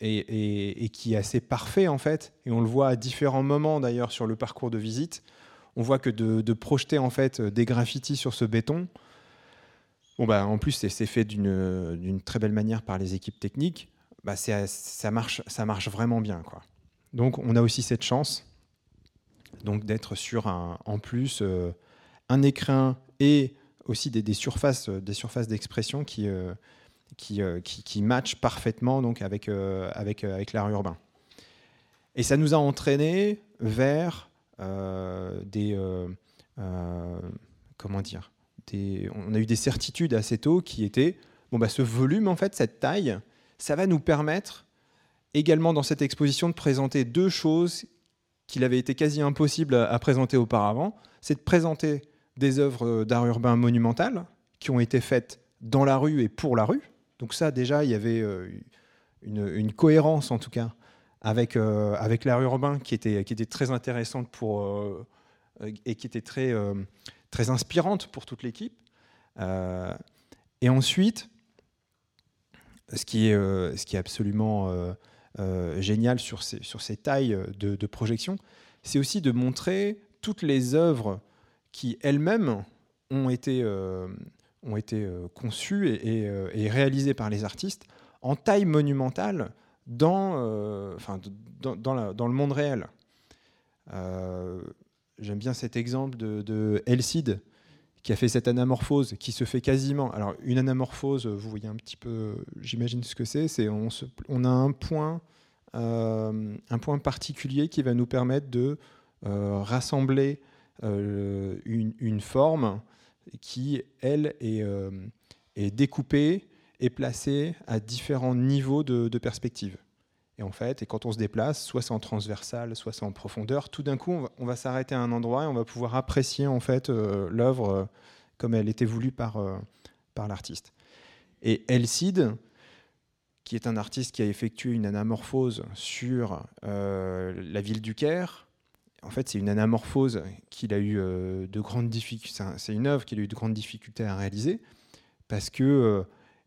et, qui est assez parfait en fait. Et on le voit à différents moments d'ailleurs sur le parcours de visite. On voit que de, projeter en fait des graffitis sur ce béton, bon bah en plus c'est fait d'une très belle manière par les équipes techniques. Bah ça marche, ça marche vraiment bien quoi. Donc on a aussi cette chance donc d'être sur un, en plus euh, un écrin et aussi des, surfaces, des surfaces d'expression qui, euh, euh, qui, qui, match parfaitement donc avec, euh, avec, euh, avec l'art urbain. Et ça nous a entraîné vers des. comment dire On a eu des certitudes assez tôt qui étaient bon, bah, ce volume, en fait, cette taille, ça va nous permettre également dans cette exposition de présenter deux choses qu'il avait été quasi impossible à, présenter auparavant. C'est de présenter des œuvres d'art urbain monumentales qui ont été faites dans la rue et pour la rue, donc ça, déjà, il y avait euh, une, cohérence, en tout cas, avec, euh, avec l'art urbain qui était, qui était très intéressante pour, euh, et qui était très, très inspirante pour toute l'équipe. et ensuite, ce qui est, ce qui est absolument génial sur ces, tailles de, projection, c'est aussi de montrer toutes les œuvres qui elles-mêmes ont été euh, euh, et, réalisés par les artistes en taille monumentale dans, euh, le monde réel. J'aime bien cet exemple de, de Elcide, qui a fait cette anamorphose, qui se fait quasiment. Alors, une anamorphose, vous voyez un petit peu, j'imagine ce que c'est, c'est on, on, a un point, un point particulier qui va nous permettre de rassembler une, une, forme qui, elle, euh, est, découpée et placée à différents niveaux de, perspective. Et en fait, et quand on se déplace, soit c'est en transversal, soit c'est en profondeur, tout d'un coup, on va, s'arrêter à un endroit et on va pouvoir apprécier en fait euh, l'œuvre euh, comme elle était voulue par, par l'artiste. Et Elcide, qui est un artiste qui a effectué une anamorphose sur la ville du Caire, en fait, c'est une anamorphose qu'il a eu euh, de grandes difficultés. C'est une œuvre qu'il a eu de grandes difficultés à réaliser parce que, euh,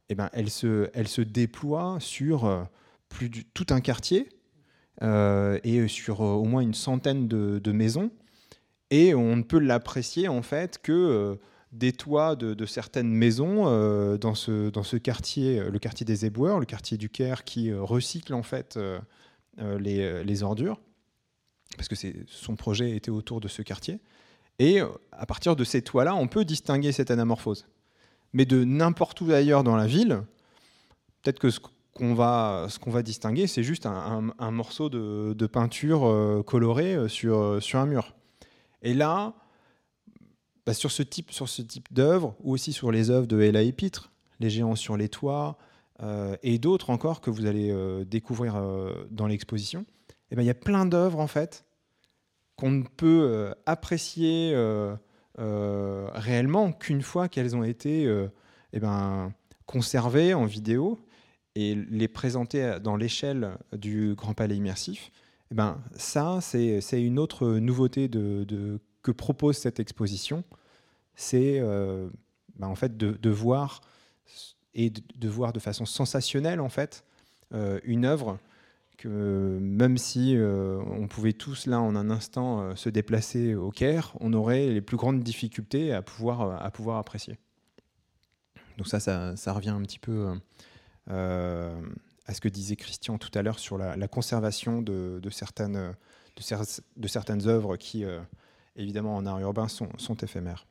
eh ben, elle se, elle se déploie sur euh, tout un quartier et sur au moins une centaine de, maisons. Et on ne peut l'apprécier en fait que des toits de, certaines maisons dans, ce, quartier, le quartier des éboueurs, le quartier du Caire, qui recycle en fait les, ordures parce que son projet était autour de ce quartier. Et euh, à partir de ces toits-là, on peut distinguer cette anamorphose. Mais de n'importe où ailleurs dans la ville, peut-être que ce qu'on va, ce qu'on va distinguer, c'est juste un, morceau de, peinture euh, colorée euh, sur, sur un mur. Et là, bah, sur ce type, sur type d'œuvre, ou aussi sur les œuvres de Ella Epitre, Les géants sur les toits, et d'autres encore que vous allez découvrir dans l'exposition, eh ben, il y a plein d'œuvres en fait qu'on ne peut euh, apprécier euh, euh, réellement qu'une fois qu'elles ont été eh ben, conservées en vidéo et les présenter dans l'échelle du Grand Palais immersif. Eh ben, ça, c'est une autre nouveauté de, que propose cette exposition. C'est ben, en fait de, voir et de, voir de façon sensationnelle en fait une œuvre que même si euh, on pouvait tous là en un instant euh, se déplacer au Caire, on aurait les plus grandes difficultés à pouvoir, euh, à pouvoir apprécier. Donc ça, ça, revient un petit peu à ce que disait Christian tout à l'heure sur la, conservation de, certaines, œuvres qui, évidemment, en art urbain, sont, éphémères.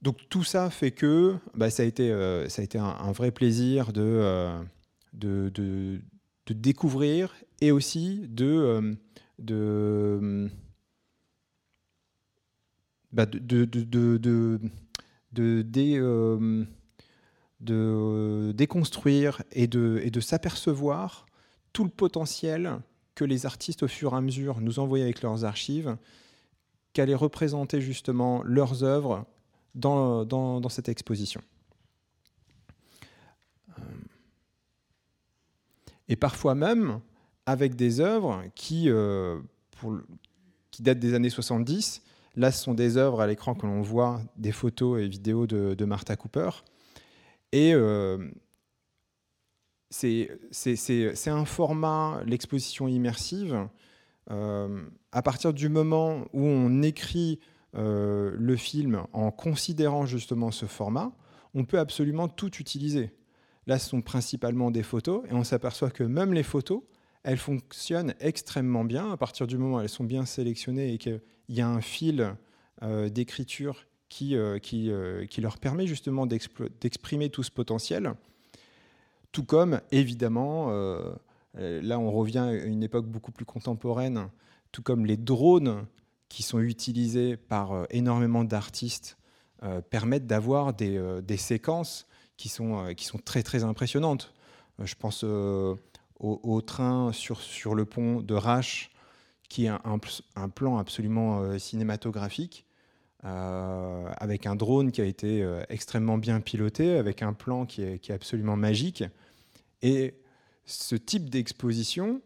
Donc tout ça fait que bah, ça a été, ça a été un, vrai plaisir de, de de découvrir et aussi de, euh, de, bah, de, de, de, euh, déconstruire et de, et de s'apercevoir tout le potentiel que les artistes au fur et à mesure nous envoyaient avec leurs archives, qu'allaient représenter justement leurs œuvres dans, dans, cette exposition. Et parfois même avec des œuvres qui, pour qui datent des années 70. Là, ce sont des œuvres à l'écran que l'on voit, des photos et vidéos de Martha Cooper. Et c'est un format, l'exposition immersive, euh, à partir du moment où on écrit euh, le film en considérant justement ce format, on peut absolument tout utiliser. Là, ce sont principalement des photos, et on s'aperçoit que même les photos, elles fonctionnent extrêmement bien à partir du moment où elles sont bien sélectionnées et qu'il y a un fil euh, d'écriture qui, qui, qui, leur permet justement d'exprimer tout ce potentiel. Tout comme, évidemment, euh, euh, là on revient à une époque beaucoup plus contemporaine, tout comme les drones qui sont utilisés par euh, énormément d'artistes permettent d'avoir des, séquences qui sont, qui sont très très impressionnantes. je pense au, train sur, sur le pont de Rache, qui est un, plan absolument cinématographique, euh, avec un drone qui a été euh, extrêmement bien piloté, avec un plan qui est, absolument magique. Et ce type d'exposition,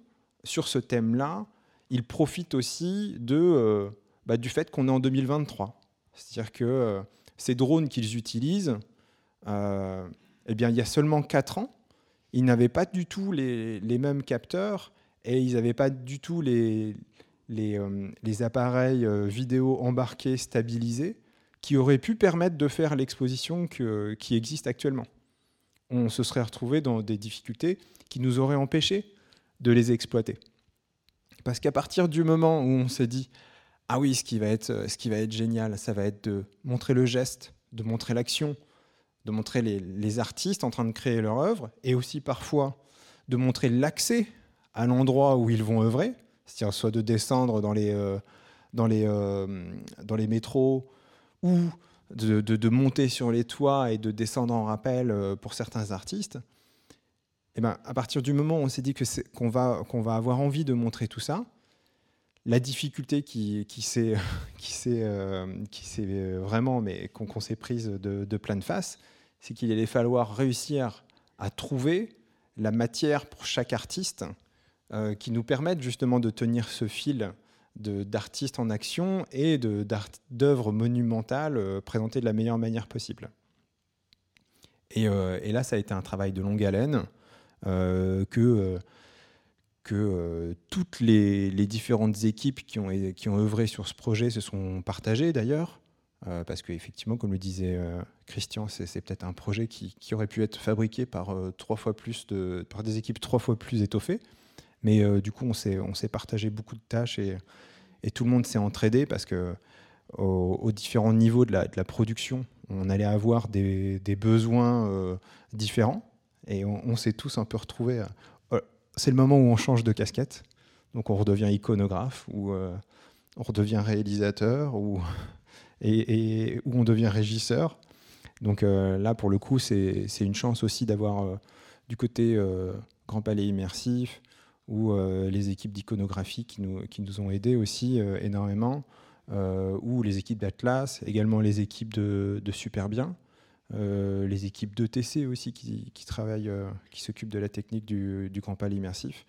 sur ce thème-là, il profite aussi de, euh, bah, du fait qu'on est en 2023. C'est-à-dire que ces drones qu'ils utilisent, eh bien, il y a seulement 4 ans, ils n'avaient pas du tout les mêmes capteurs et ils n'avaient pas du tout les, euh, les, appareils euh, vidéo embarqués stabilisés qui auraient pu permettre de faire l'exposition qui existe actuellement. On se serait retrouvé dans des difficultés qui nous auraient empêché de les exploiter. Parce qu'à partir du moment où on s'est dit ah oui, ce qui va être, ce qui va être génial, ça va être de montrer le geste, de montrer l'action, de montrer les, les, artistes en train de créer leur œuvre, et aussi parfois de montrer l'accès à l'endroit où ils vont œuvrer, c'est-à-dire soit de descendre dans les, euh, dans les, euh, dans les métros ou de, de, monter sur les toits et de descendre en rappel euh, pour certains artistes. Et eh ben, à partir du moment où on s'est dit qu'on va, qu'on va avoir envie de montrer tout ça, la difficulté qui, qui s'est vraiment, mais qu'on s'est prise de, de, pleine face, c'est qu'il allait falloir réussir à trouver la matière pour chaque artiste euh, qui nous permettent justement de tenir ce fil d'artistes en action et d'œuvres monumentales euh, présentées de la meilleure manière possible. Euh, et, là, ça a été un travail de longue haleine que, toutes les, différentes équipes qui ont, qui ont œuvré sur ce projet se sont partagées d'ailleurs. parce qu'effectivement, comme le disait Christian, c'est peut-être un projet qui, qui, aurait pu être fabriqué par, trois fois plus de, par des équipes trois fois plus étoffées. Mais euh, du coup, on s'est, partagé beaucoup de tâches et, tout le monde s'est entraidé parce que aux, différents niveaux de la, production, on allait avoir des, besoins euh, différents et on, s'est tous un peu retrouvés. Euh, c'est le moment où on change de casquette, donc on redevient iconographe ou on redevient réalisateur ou, et, où on devient régisseur. Donc là, pour le coup, c'est une chance aussi d'avoir du côté Grand Palais Immersif, ou euh, les équipes d'iconographie qui nous, qui nous ont aidés aussi euh, énormément, euh, ou les équipes d'Atlas, également les équipes de, de Superbien, les équipes d'ETC aussi qui, travaillent, qui s'occupent de la technique du, du Grand Palais immersif.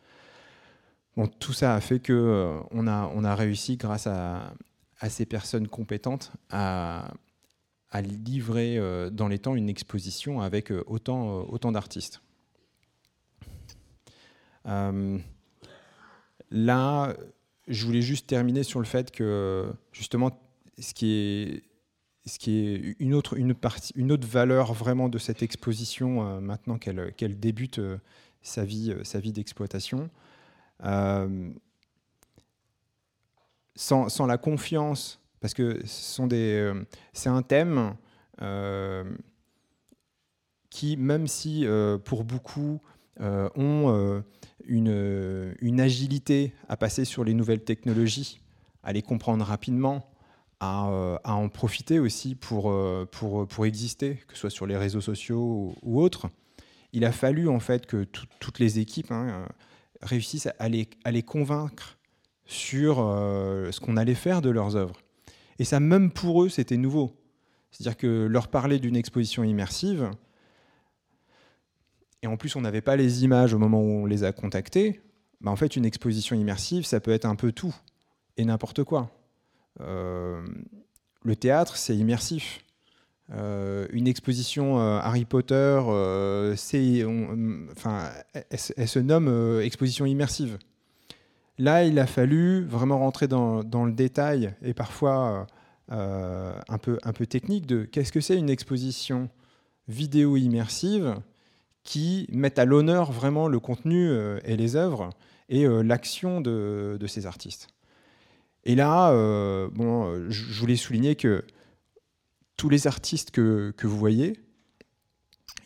Tout ça a fait que on, a, réussi, grâce à, ces personnes compétentes, à, livrer dans les temps une exposition avec autant d'artistes. Euh, là, je voulais juste terminer sur le fait que, justement, ce qui est, ce qui est une, autre, une, partie, une autre valeur vraiment de cette exposition, euh, maintenant qu'elle qu'elle débute euh, sa vie, sa vie d'exploitation, sans, sans, la confiance, parce que c'est un thème qui, même si pour beaucoup ont une, une, agilité à passer sur les nouvelles technologies, à les comprendre rapidement, à, euh, en profiter aussi pour, euh, pour, pour, exister, que ce soit sur les réseaux sociaux ou, autres. Il a fallu en fait que toutes les équipes hein, euh, réussissent à les, à les, convaincre sur ce qu'on allait faire de leurs œuvres. Et ça, même pour eux, c'était nouveau. C'est-à-dire que leur parler d'une exposition immersive, et en plus, on n'avait pas les images au moment où on les a contactés. bah, en fait, une exposition immersive, ça peut être un peu tout et n'importe quoi. Euh, le théâtre, c'est immersif. Euh, une exposition euh, Harry Potter, elle, se nomme exposition immersive. Là, il a fallu vraiment rentrer dans, le détail et parfois un peu technique de qu'est-ce que c'est une exposition vidéo immersive qui met à l'honneur vraiment le contenu et les œuvres et l'action de, ces artistes. Et là, euh, bon, je voulais souligner que tous les artistes que, que, vous voyez,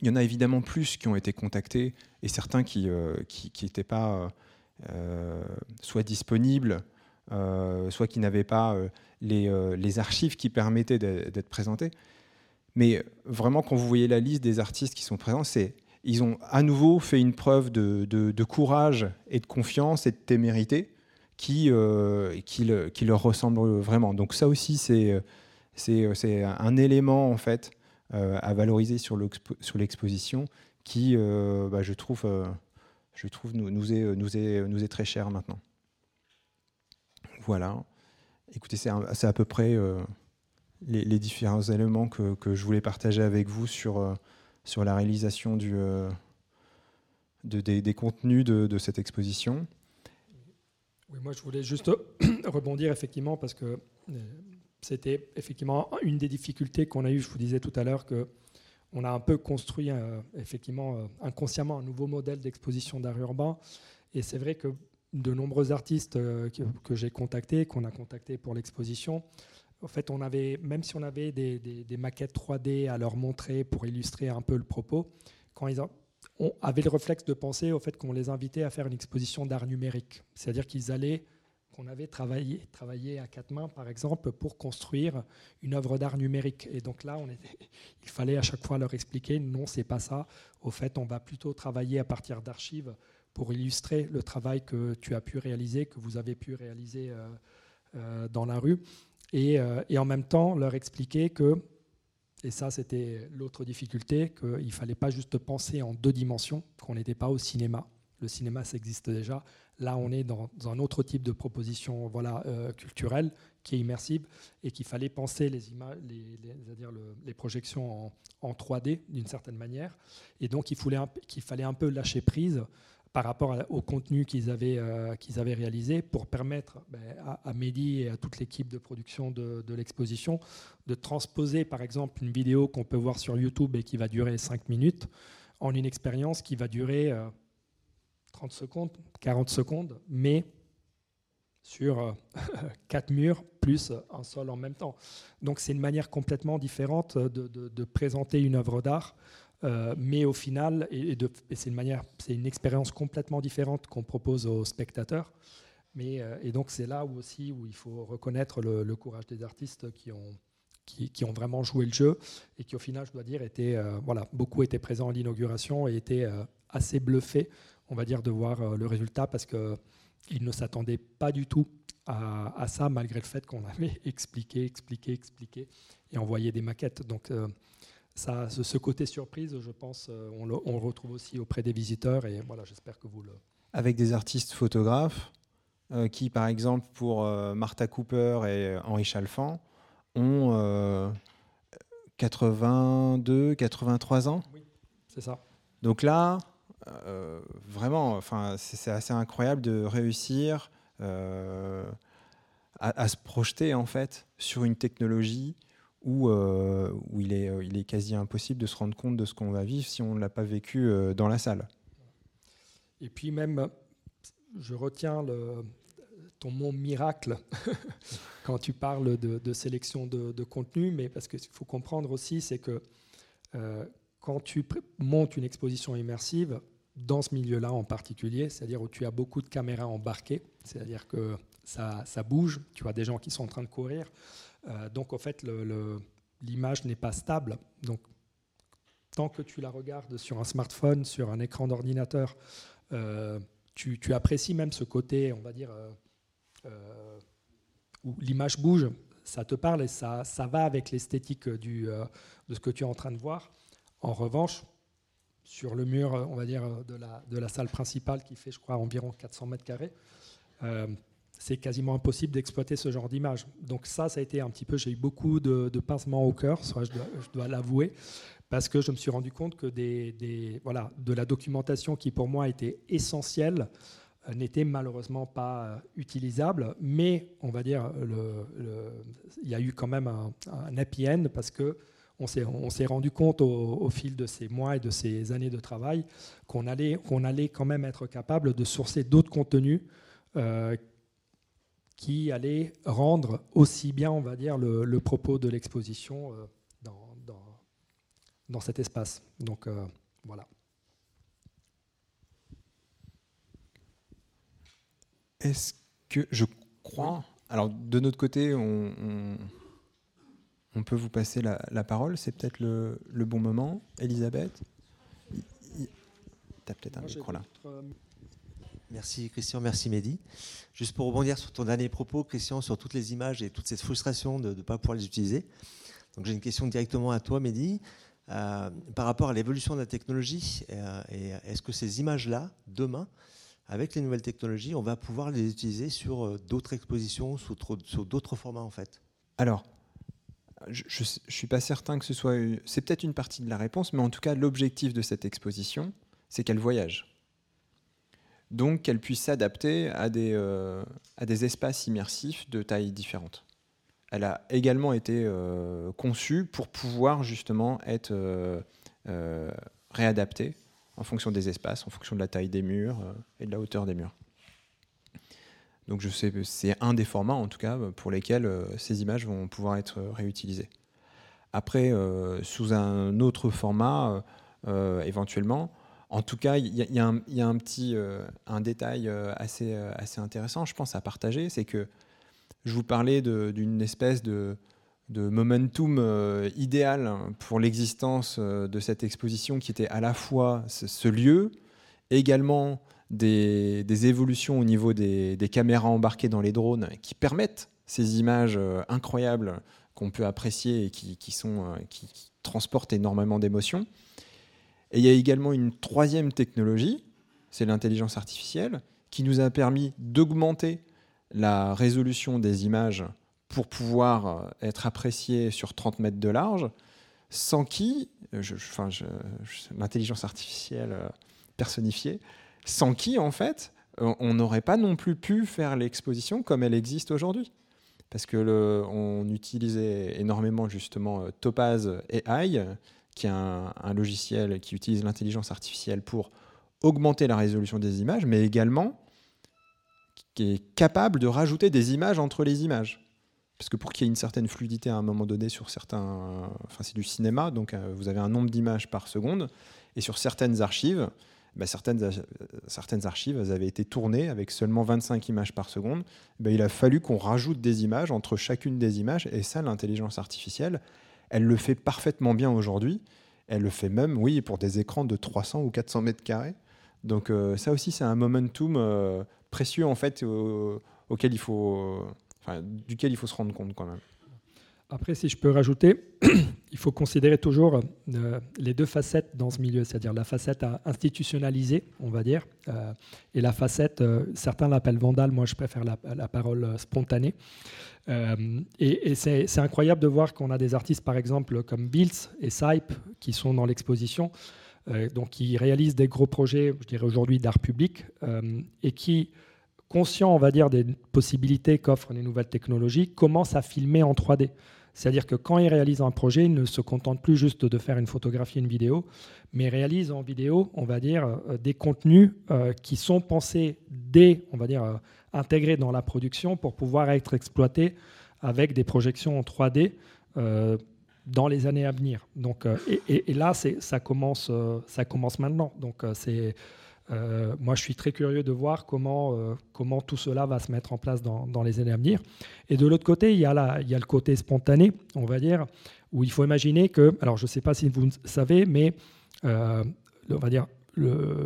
il y en a évidemment plus qui ont été contactés et certains qui n'étaient euh, pas euh, soit disponibles, soit qui n'avaient pas les, les, archives qui permettaient d'être présentés. Mais vraiment, quand vous voyez la liste des artistes qui sont présents, c'est ils ont à nouveau fait une preuve de, courage et de confiance et de témérité qui, euh, qui, leur ressemble vraiment. Donc ça aussi, c'est un élément en fait euh, à valoriser sur l'exposition qui, euh, bah, je trouve, je trouve nous, nous, est, nous, est, nous est très cher maintenant. Voilà. Écoutez, c'est à peu près les, les, différents éléments que, que, je voulais partager avec vous sur, sur la réalisation de, des, contenus de, cette exposition. Oui, moi je voulais juste rebondir effectivement parce que euh, c'était effectivement une des difficultés qu'on a eues. Je vous disais tout à l'heure que on a un peu construit euh, effectivement euh, inconsciemment un nouveau modèle d'exposition d'art urbain. Et c'est vrai que de nombreux artistes que, j'ai contactés, qu'on a contactés pour l'exposition, en fait, on avait, même si on avait des, maquettes 3D à leur montrer pour illustrer un peu le propos, quand ils on avait le réflexe de penser au fait qu'on les invitait à faire une exposition d'art numérique. C'est-à-dire qu'ils allaient, qu'on avait travaillé, travaillé à quatre mains, par exemple, pour construire une œuvre d'art numérique. Et donc là, il fallait à chaque fois leur expliquer, non, c'est pas ça. Au fait, on va plutôt travailler à partir d'archives pour illustrer le travail que tu as pu réaliser, que vous avez pu réaliser euh, euh, dans la rue. Et, euh, et en même temps, leur expliquer que et ça, c'était l'autre difficulté, qu'il ne fallait pas juste penser en deux dimensions, qu'on n'était pas au cinéma. Le cinéma, ça existe déjà. Là, on est dans, un autre type de proposition voilà, euh, culturelle qui est immersive et qu'il fallait penser les, images, les, dire les projections en, 3D d'une certaine manière. Et donc, il qu'il fallait un peu lâcher prise par rapport au contenu qu'ils avaient, euh, qu'ils avaient réalisé pour permettre ben, à, Mehdi et à toute l'équipe de production de, l'exposition de transposer par exemple une vidéo qu'on peut voir sur YouTube et qui va durer 5 minutes en une expérience qui va durer 30 euh, secondes, 40 secondes, mais sur euh, quatre murs plus un sol en même temps. Donc c'est une manière complètement différente de, de présenter une œuvre d'art euh, mais au final, et, c'est une expérience complètement différente qu'on propose aux spectateurs. Mais, euh, et donc c'est là aussi où il faut reconnaître le, courage des artistes qui ont, vraiment joué le jeu et qui au final, je dois dire, étaient, euh, beaucoup étaient présents à l'inauguration et étaient assez bluffés, on va dire, de voir le résultat parce qu'ils ne s'attendaient pas du tout à, à, ça, malgré le fait qu'on avait expliqué, expliqué, expliqué et envoyé des maquettes. Donc ça, ce, côté surprise, je pense, euh, on le, retrouve aussi auprès des visiteurs. Et voilà, j'espère que vous le. Avec des artistes photographes euh, qui, par exemple, pour euh, Martha Cooper et Henri Chalfant, ont 82, 83 ans. Oui, c'est ça. Donc là, vraiment, enfin, c'est assez incroyable de réussir à, à, se projeter en fait sur une technologie où, euh, où il, est, euh, il est quasi impossible de se rendre compte de ce qu'on va vivre si on ne l'a pas vécu euh, dans la salle. Et puis même, je retiens ton mot miracle quand tu parles de, sélection de, contenu, mais parce qu'il faut comprendre aussi, c'est que quand tu montes une exposition immersive, dans ce milieu-là en particulier, c'est-à-dire où tu as beaucoup de caméras embarquées, c'est-à-dire que ça, ça, bouge, tu as des gens qui sont en train de courir, donc, en fait, l'image n'est pas stable. Donc, tant que tu la regardes sur un smartphone, sur un écran d'ordinateur, euh, tu, apprécies même ce côté, on va dire, euh, où l'image bouge, ça te parle et ça, ça va avec l'esthétique de ce que tu es en train de voir. En revanche, sur le mur, on va dire, de la, de la salle principale qui fait, je crois, environ 400 mètres carrés. C'est quasiment impossible d'exploiter ce genre d'image. Donc ça, ça a été un petit peu, j'ai eu beaucoup de, de pincements au cœur, je dois, l'avouer, parce que je me suis rendu compte que des, des, voilà, de la documentation qui pour moi était essentielle euh, n'était malheureusement pas euh, utilisable, mais on va dire, il y a eu quand même un, un happy end parce que on s'est rendu compte au, fil de ces mois et de ces années de travail qu'on allait, qu'on allait quand même être capable de sourcer d'autres contenus euh, qui allaient rendre aussi bien, on va dire, le, propos de l'exposition dans, dans, dans, cet espace. Donc voilà. Est-ce que je crois. Alors, de notre côté, on, on, peut vous passer la, parole. C'est peut-être le, le, bon moment. Elisabeth Tu as peut-être un micro là. Merci Christian, merci Mehdi. Juste pour rebondir sur ton dernier propos, Christian, sur toutes les images et toute cette frustration de ne pas pouvoir les utiliser. Donc j'ai une question directement à toi, Mehdi. Euh, par rapport à l'évolution de la technologie, euh, est-ce que ces images-là, demain, avec les nouvelles technologies, on va pouvoir les utiliser sur euh, d'autres expositions, sur d'autres formats en fait? Alors, je ne suis pas certain que ce soit... C'est peut-être une partie de la réponse, mais en tout cas, l'objectif de cette exposition, c'est qu'elle voyage. Donc qu'elle puisse s'adapter à, des, euh, à des espaces immersifs de tailles différentes. Elle a également été euh, conçue pour pouvoir justement être réadaptée en fonction des espaces, en fonction de la taille des murs euh, et de la hauteur des murs. Donc je sais, c'est un des formats en tout cas pour lesquels euh, ces images vont pouvoir être réutilisées. Après, euh, sous un autre format, éventuellement, en tout cas, il y, a un petit un détail assez, assez intéressant, je pense, à partager, c'est que je vous parlais d'une espèce de, momentum euh, idéal pour l'existence euh, de cette exposition qui était à la fois ce, lieu, également des, évolutions au niveau des, caméras embarquées dans les drones qui permettent ces images euh, incroyables qu'on peut apprécier et qui, transportent énormément d'émotions. Et il y a également une troisième technologie, c'est l'intelligence artificielle, qui nous a permis d'augmenter la résolution des images pour pouvoir euh, être apprécié sur 30 mètres de large, sans qui, euh, l'intelligence artificielle euh, personnifiée, sans qui, en fait, on n'aurait pas non plus pu faire l'exposition comme elle existe aujourd'hui. Parce que on utilisait énormément justement Topaz AI, qui est un, logiciel qui utilise l'intelligence artificielle pour augmenter la résolution des images, mais également qui est capable de rajouter des images entre les images. Parce que pour qu'il y ait une certaine fluidité à un moment donné sur certains. Enfin, c'est du cinéma, donc euh, vous avez un nombre d'images par seconde. Et sur certaines archives, bah, certaines, certaines archives elles avaient été tournées avec seulement 25 images par seconde. Bah, il a fallu qu'on rajoute des images entre chacune des images. Et ça, l'intelligence artificielle, elle le fait parfaitement bien aujourd'hui. Elle le fait même, oui, pour des écrans de 300 ou 400 mètres carrés. Donc euh, ça aussi, c'est un momentum précieux en fait auquel il faut duquel il faut se rendre compte quand même. Après, si je peux rajouter, il faut considérer toujours euh, les deux facettes dans ce milieu, c'est-à-dire la facette institutionnalisée, on va dire, euh, et la facette, euh, certains l'appellent vandale, moi je préfère la, parole spontanée. Et, c'est incroyable de voir qu'on a des artistes, par exemple, comme Bills et Sype, qui sont dans l'exposition, donc qui réalisent des gros projets, je dirais aujourd'hui, d'art public, et qui conscient, on va dire, des possibilités qu'offrent les nouvelles technologies, commence à filmer en 3D. C'est-à-dire que quand il réalise un projet, il ne se contente plus juste de faire une photographie, une vidéo, mais réalise en vidéo, on va dire, euh, des contenus euh, qui sont pensés dès, on va dire, euh, intégrés dans la production pour pouvoir être exploités avec des projections en 3D dans les années à venir. Donc, et, et, là, ça commence, ça commence maintenant. Donc, c'est euh, moi, je suis très curieux de voir comment, euh, comment tout cela va se mettre en place dans, dans les années à venir. Et de l'autre côté, il y, a la, il y, a le côté spontané, on va dire, où il faut imaginer que, alors je ne sais pas si vous savez, mais euh, on va dire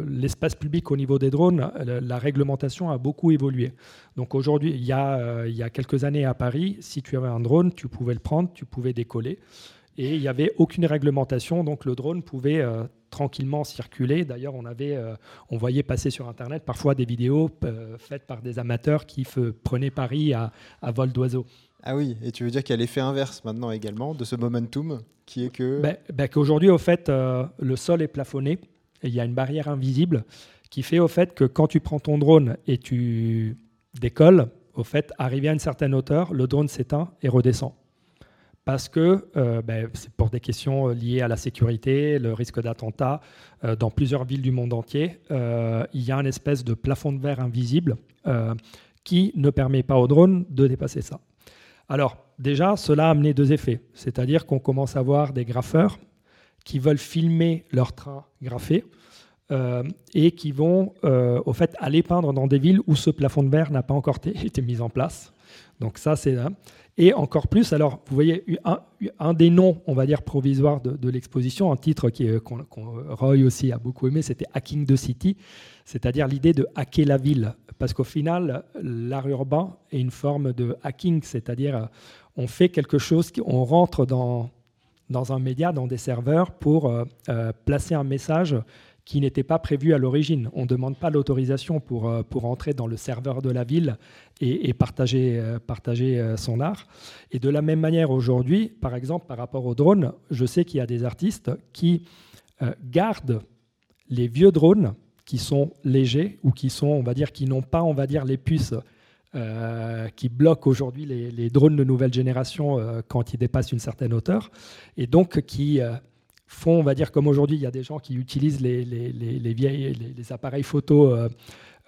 l'espace public au niveau des drones, la, réglementation a beaucoup évolué. Donc aujourd'hui, il, y il y a quelques années à Paris, si tu avais un drone, tu pouvais le prendre, tu pouvais décoller. Et il n'y avait aucune réglementation, donc le drone pouvait tranquillement circuler. D'ailleurs, on, avait, on voyait passer sur Internet parfois des vidéos faites par des amateurs qui prenaient Paris à, vol d'oiseau. Ah oui, et tu veux dire qu'il y a l'effet inverse maintenant également de ce momentum qui est que... Ben, ben, Qu'aujourd'hui, au fait, le sol est plafonné, il y a une barrière invisible qui fait au fait que quand tu prends ton drone et tu décolles, au fait, arrivé à une certaine hauteur, le drone s'éteint et redescend. Parce que euh, ben, c'est pour des questions liées à la sécurité, le risque d'attentat, euh, dans plusieurs villes du monde entier, euh, il y a une espèce de plafond de verre invisible qui ne permet pas au drone de dépasser ça. Alors déjà, cela a amené deux effets, c'est-à-dire qu'on commence à voir des graffeurs qui veulent filmer leur train graffé euh, et qui vont euh, au fait aller peindre dans des villes où ce plafond de verre n'a pas encore été mis en place. Donc ça, c'est Et encore plus, alors vous voyez, un, des noms, on va dire, provisoires de, l'exposition, un titre Roy aussi a beaucoup aimé, c'était Hacking the City, c'est-à-dire l'idée de hacker la ville. Parce qu'au final, l'art urbain est une forme de hacking, c'est-à-dire on fait quelque chose, on rentre dans, un média, dans des serveurs, pour euh, placer un message qui n'était pas prévu à l'origine. On ne demande pas l'autorisation pour, euh, pour entrer dans le serveur de la ville et, partager, euh, partager euh, son art. Et de la même manière, aujourd'hui, par exemple, par rapport aux drones, je sais qu'il y a des artistes qui gardent les vieux drones qui sont légers ou qui sont, on va dire, qui n'ont pas, on va dire, les puces qui bloquent aujourd'hui les, les, drones de nouvelle génération quand ils dépassent une certaine hauteur, et donc qui font, on va dire, comme aujourd'hui, il y a des gens qui utilisent les, appareils photo euh,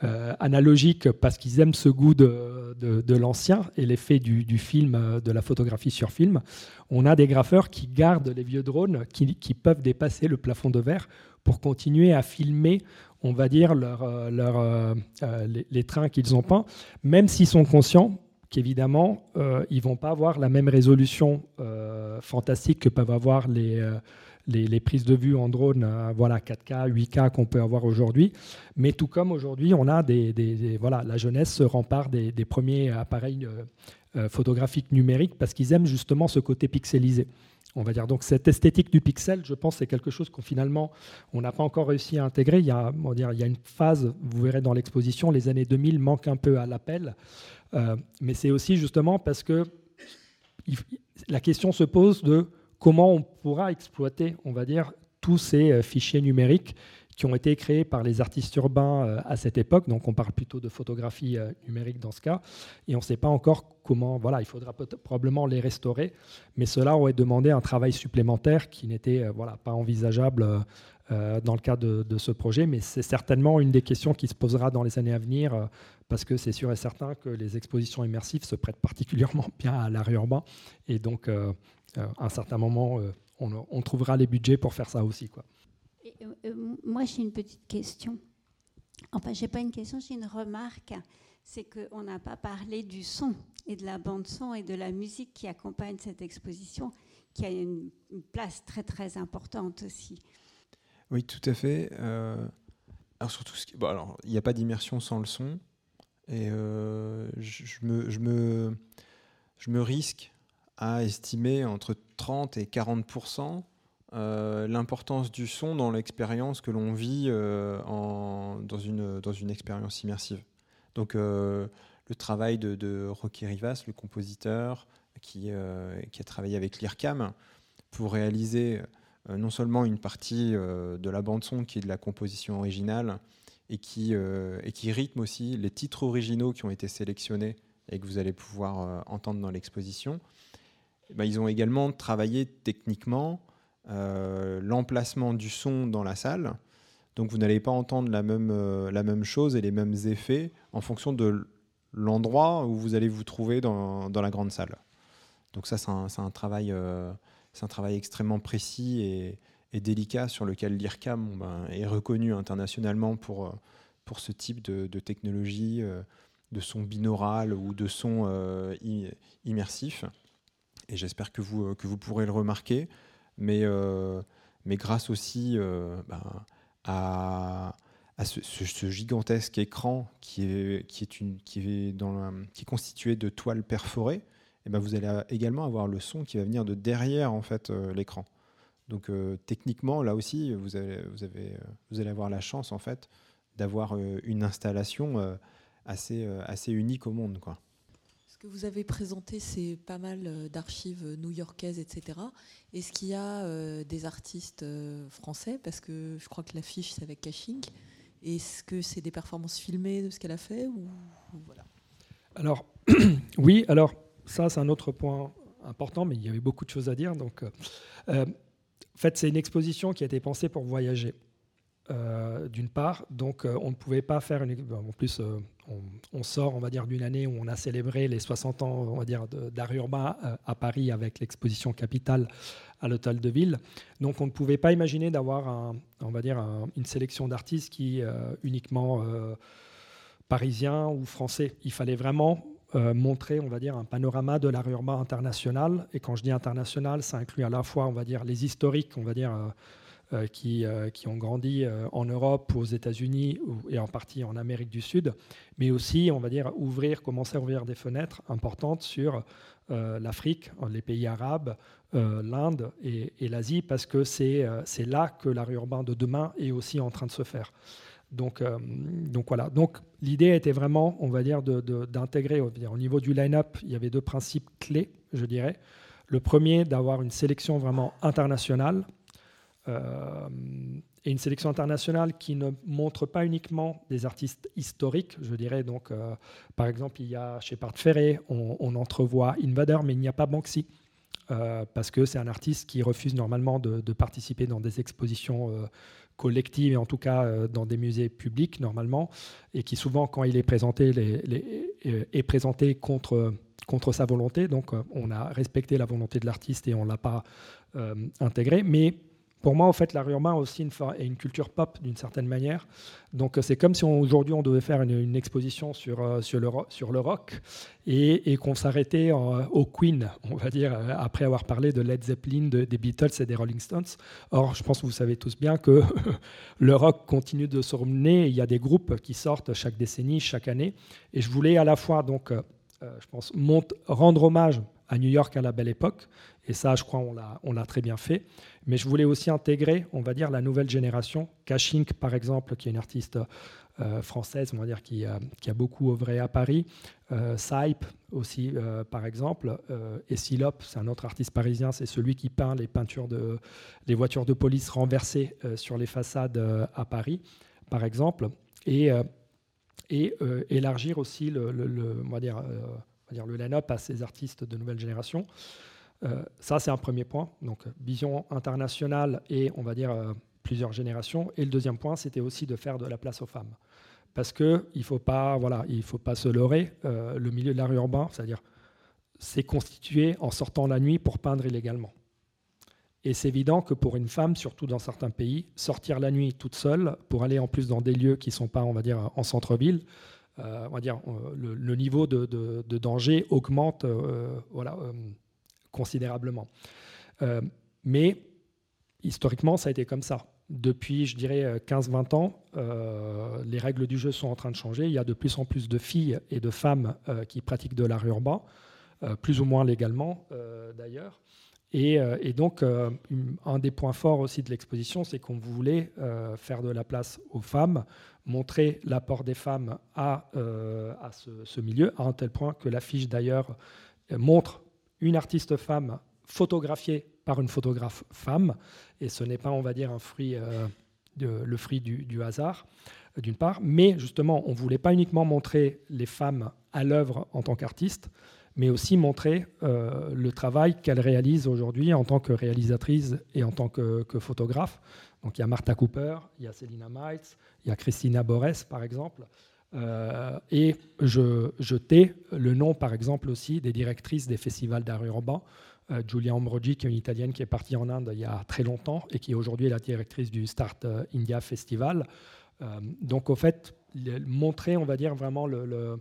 euh, analogiques parce qu'ils aiment ce goût de, l'ancien et l'effet du, film, euh, de la photographie sur film. On a des graffeurs qui gardent les vieux drones qui, qui peuvent dépasser le plafond de verre pour continuer à filmer, on va dire, leur, leur, les, trains qu'ils ont peints, même s'ils sont conscients qu'évidemment, ils ne vont pas avoir la même résolution fantastique que peuvent avoir les les, prises de vue en drone, euh, voilà, 4K, 8K qu'on peut avoir aujourd'hui. Mais tout comme aujourd'hui, on a des, voilà, la jeunesse se rempart des, premiers appareils euh, euh, photographiques numériques parce qu'ils aiment justement ce côté pixelisé. On va dire donc cette esthétique du pixel, je pense, c'est quelque chose qu'on finalement on n'a pas encore réussi à intégrer. Il y a, on dire, il y a une phase, vous verrez dans l'exposition, les années 2000 manquent un peu à l'appel, mais c'est aussi justement parce que la question se pose de comment on pourra exploiter, on va dire, tous ces euh, fichiers numériques qui ont été créés par les artistes urbains euh, à cette époque. Donc on parle plutôt de photographie euh, numérique dans ce cas. Et on ne sait pas encore comment, voilà, il faudra probablement les restaurer. Mais cela aurait demandé un travail supplémentaire qui n'était voilà, pas envisageable dans le cadre de, ce projet. Mais c'est certainement une des questions qui se posera dans les années à venir parce que c'est sûr et certain que les expositions immersives se prêtent particulièrement bien à l'art urbain. Et donc, à un certain moment, euh, on, trouvera les budgets pour faire ça aussi. Quoi. Euh, moi, j'ai une petite question. Enfin, j'ai pas une question, j'ai une remarque. C'est qu'on n'a pas parlé du son et de la bande son et de la musique qui accompagne cette exposition, qui a une, place très très importante aussi. Oui, tout à fait. alors surtout, ce bon, alors il n'y a pas d'immersion sans le son, et je, me, je, me, je me risque à estimer entre 30 et 40 euh, l'importance du son dans l'expérience que l'on vit euh, dans, une, dans une expérience immersive. Donc euh, le travail de, de, Rocky Rivas, le compositeur, qui, qui a travaillé avec l'IRCAM pour réaliser non seulement une partie de la bande son qui est de la composition originale et qui, et qui rythme aussi les titres originaux qui ont été sélectionnés et que vous allez pouvoir entendre dans l'exposition, ben, ils ont également travaillé techniquement euh, l'emplacement du son dans la salle. Donc vous n'allez pas entendre la même, euh, la même chose et les mêmes effets en fonction de l'endroit où vous allez vous trouver dans, la grande salle. Donc ça, c'est un, euh, travail extrêmement précis et, délicat sur lequel l'IRCAM ben, est reconnu internationalement pour, ce type de technologie, de son binaural ou de son immersif et j'espère que vous, euh, que vous pourrez le remarquer. Mais, euh, mais grâce aussi euh, ben, à, ce, gigantesque écran qui est, qui est, une, qui est, constitué de toiles perforées et ben vous allez également avoir le son qui va venir de derrière en fait l'écran. Donc techniquement, là aussi, vous, vous, avez, vous allez avoir la chance en fait d'avoir une installation assez, assez unique au monde. Quoi que vous avez présenté, c'est pas mal euh, d'archives new-yorkaises, etc. Est-ce qu'il y a euh, des artistes euh, français? Parce que je crois que l'affiche, c'est avec Caching. Est-ce que c'est des performances filmées de ce qu'elle a fait voilà? Alors, oui, alors ça, c'est un autre point important, mais il y avait beaucoup de choses à dire. Donc, en fait, c'est une exposition qui a été pensée pour voyager. D'une part. Donc, on ne pouvait pas faire une. En plus, on, sort, on va dire, d'une année où on a célébré les 60 ans, d'art urbain à Paris avec l'exposition Capitale à l'Hôtel de Ville. Donc, on ne pouvait pas imaginer d'avoir, on va dire, une sélection d'artistes qui uniquement parisiens ou français. Il fallait vraiment montrer, on va dire, un panorama de l'art urbain international. Et quand je dis international, ça inclut à la fois, on va dire, les historiques, on va dire euh, qui, euh, qui, ont grandi euh, en Europe, aux États-Unis et en partie en Amérique du Sud, mais aussi, on va dire, ouvrir, commencer à ouvrir des fenêtres importantes sur l'Afrique, les pays arabes, l'Inde et, l'Asie, parce que c'est là que l'art urbain de demain est aussi en train de se faire. Donc, donc voilà. Donc l'idée était vraiment, on va dire, d'intégrer au, au niveau du line-up, il y avait deux principes clés, je dirais. Le premier, d'avoir une sélection vraiment internationale, euh, et une sélection internationale qui ne montre pas uniquement des artistes historiques, je dirais. Donc, euh, par exemple, il y a chez Part Ferré, on, entrevoit Invader, mais il n'y a pas Banksy. Euh, parce que c'est un artiste qui refuse normalement de, participer dans des expositions collectives et en tout cas dans des musées publics normalement, et qui souvent, quand il est présenté, est présenté contre, contre sa volonté. Donc on a respecté la volonté de l'artiste et on ne l'a pas intégré. Mais pour moi, en fait, l'art urbain a aussi une, une culture pop d'une certaine manière. Donc, c'est comme si aujourd'hui on devait faire une, exposition sur, euh, sur, le, sur le rock et, qu'on s'arrêtait au Queen, on va dire, euh, après avoir parlé de Led Zeppelin, des Beatles et des Rolling Stones. Or, je pense que vous savez tous bien que le rock continue de se remener. Il y a des groupes qui sortent chaque décennie, chaque année. Et je voulais à la fois, donc, euh, je pense, rendre hommage à New York à la belle époque. Et ça, je crois, on l'a très bien fait. Mais je voulais aussi intégrer, on va dire, la nouvelle génération. Cashing, par exemple, qui est une artiste euh, française, on va dire, qui, qui, a beaucoup œuvré à Paris. Euh, Saip aussi, euh, par exemple. Euh, et Silop, c'est un autre artiste parisien, c'est celui qui peint les peintures de les voitures de police renversées sur les façades à Paris, par exemple. Et, et élargir aussi le, le, on va dire, dire le line-up à ces artistes de nouvelle génération. Euh, ça, c'est un premier point. Donc, vision internationale et, on va dire, euh, plusieurs générations. Et le deuxième point, c'était aussi de faire de la place aux femmes. Parce qu'il ne faut, pas, voilà, il faut pas se leurrer. Euh, le milieu de l'art urbain, c'est-à-dire, c'est constitué en sortant la nuit pour peindre illégalement. Et c'est évident que pour une femme, surtout dans certains pays, sortir la nuit toute seule, pour aller en plus dans des lieux qui ne sont pas, on va dire, en centre-ville, on va dire, le, niveau de, danger augmente voilà, considérablement. Euh, mais historiquement, ça a été comme ça. Depuis, je dirais, 15-20 ans, euh, les règles du jeu sont en train de changer. Il y a de plus en plus de filles et de femmes euh, qui pratiquent de l'art urbain, plus ou moins légalement d'ailleurs. Et, et, donc, un des points forts aussi de l'exposition, c'est qu'on voulait faire de la place aux femmes, montrer l'apport des femmes à, à ce, milieu, à un tel point que l'affiche d'ailleurs montre une artiste femme photographiée par une photographe femme, et ce n'est pas, on va dire, un fruit, euh, de, le fruit du, hasard, euh, d'une part, mais justement, on ne voulait pas uniquement montrer les femmes à l'œuvre en tant qu'artistes, mais aussi montrer euh, le travail qu'elles réalisent aujourd'hui en tant que réalisatrice et en tant que, photographe. Donc il y a Martha Cooper, il y a Selina Miles, il y a Christina Borès, par exemple, euh, et je, je, tais le nom, par exemple, aussi des directrices des festivals d'art urbain. Euh, Giulia Ambrogi, qui est une Italienne qui est partie en Inde il y a très longtemps et qui aujourd'hui est la directrice du Start euh, India Festival. donc, au fait, montrer, on va dire, vraiment le,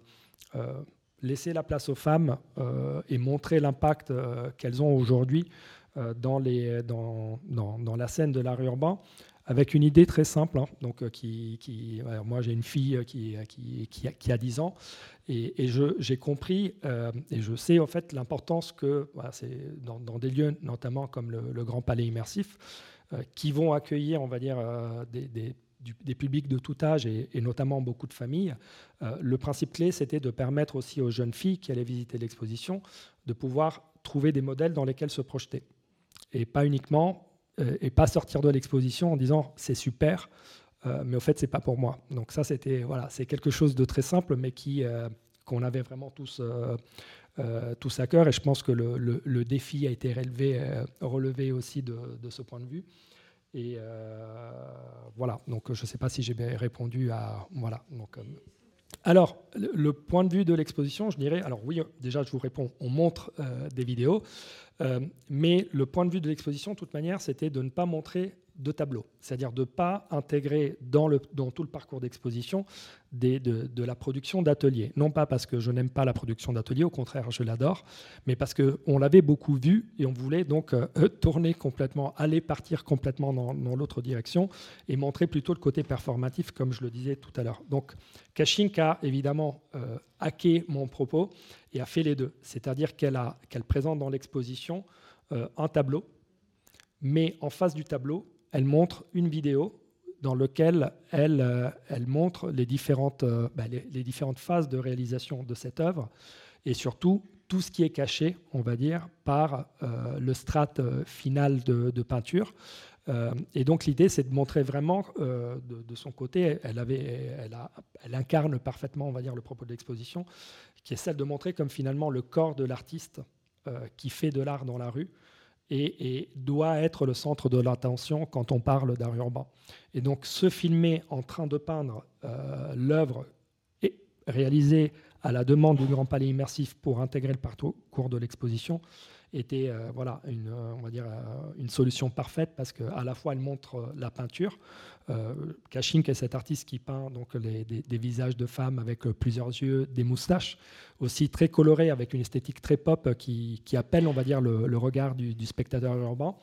laisser la place aux femmes et montrer l'impact qu'elles ont aujourd'hui dans, les, dans, la scène de l'art urbain, avec une idée très simple. Hein. donc, moi, j'ai une fille qui, a, 10 ans et, j'ai compris et je sais en fait l'importance que c'est dans, des lieux notamment comme le, Grand Palais immersif qui vont accueillir, on va dire, des publics de tout âge et, notamment beaucoup de familles, euh, le principe clé, c'était de permettre aussi aux jeunes filles qui allaient visiter l'exposition de pouvoir trouver des modèles dans lesquels se projeter. Et pas uniquement, euh, et pas sortir de l'exposition en disant c'est super, euh, mais au fait, c'est pas pour moi. Donc ça, c'était voilà, c'est quelque chose de très simple, mais qui qu'on avait vraiment tous. tous à cœur et je pense que le, défi a été relevé, relevé aussi de ce point de vue. Et euh, voilà, donc je ne sais pas si j'ai bien répondu à. Voilà, donc. Euh, alors, le point de vue de l'exposition, je dirais, alors oui, déjà je vous réponds, on montre euh, des vidéos, mais le point de vue de l'exposition, de toute manière, c'était de ne pas montrer de tableaux, c'est-à-dire de ne pas intégrer dans, le, dans tout le parcours d'exposition de, de, la production d'ateliers. Non pas parce que je n'aime pas la production d'ateliers, au contraire, je l'adore, mais parce qu'on l'avait beaucoup vu et on voulait donc euh, tourner complètement, aller partir complètement dans, l'autre direction et montrer plutôt le côté performatif, comme je le disais tout à l'heure. Donc, Kashink a évidemment euh, hacké mon propos et a fait les deux, c'est-à-dire qu'elle présente dans l'exposition euh, un tableau, mais en face du tableau, elle montre une vidéo dans laquelle elle, euh, elle montre les différentes, euh, bah, les, différentes phases de réalisation de cette œuvre et surtout tout ce qui est caché, on va dire, par euh, le strat final de, peinture. et donc l'idée, c'est de montrer vraiment de, son côté, elle, avait, elle, a, incarne parfaitement, on va dire, le propos de l'exposition, qui est celle de montrer comme finalement le corps de l'artiste qui fait de l'art dans la rue et, doit être le centre de l'attention quand on parle d'art urbain. Et donc se filmer en train de peindre euh, l'œuvre réalisée à la demande du Grand Palais Immersif pour intégrer le parcours de l'exposition était euh, voilà, une, euh, on va dire, euh, une solution parfaite parce qu'à la fois elle montre la peinture. Kashink est cet artiste qui peint donc, des, visages de femmes avec plusieurs yeux, des moustaches, aussi très colorés avec une esthétique très pop qui, qui appelle on va dire, le, regard du, spectateur urbain.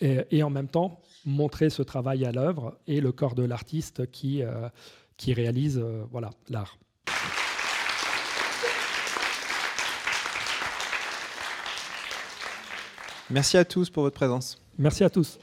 Et, en même temps montrer ce travail à l'œuvre et le corps de l'artiste qui, qui réalise voilà, l'art. Merci à tous pour votre présence. Merci à tous.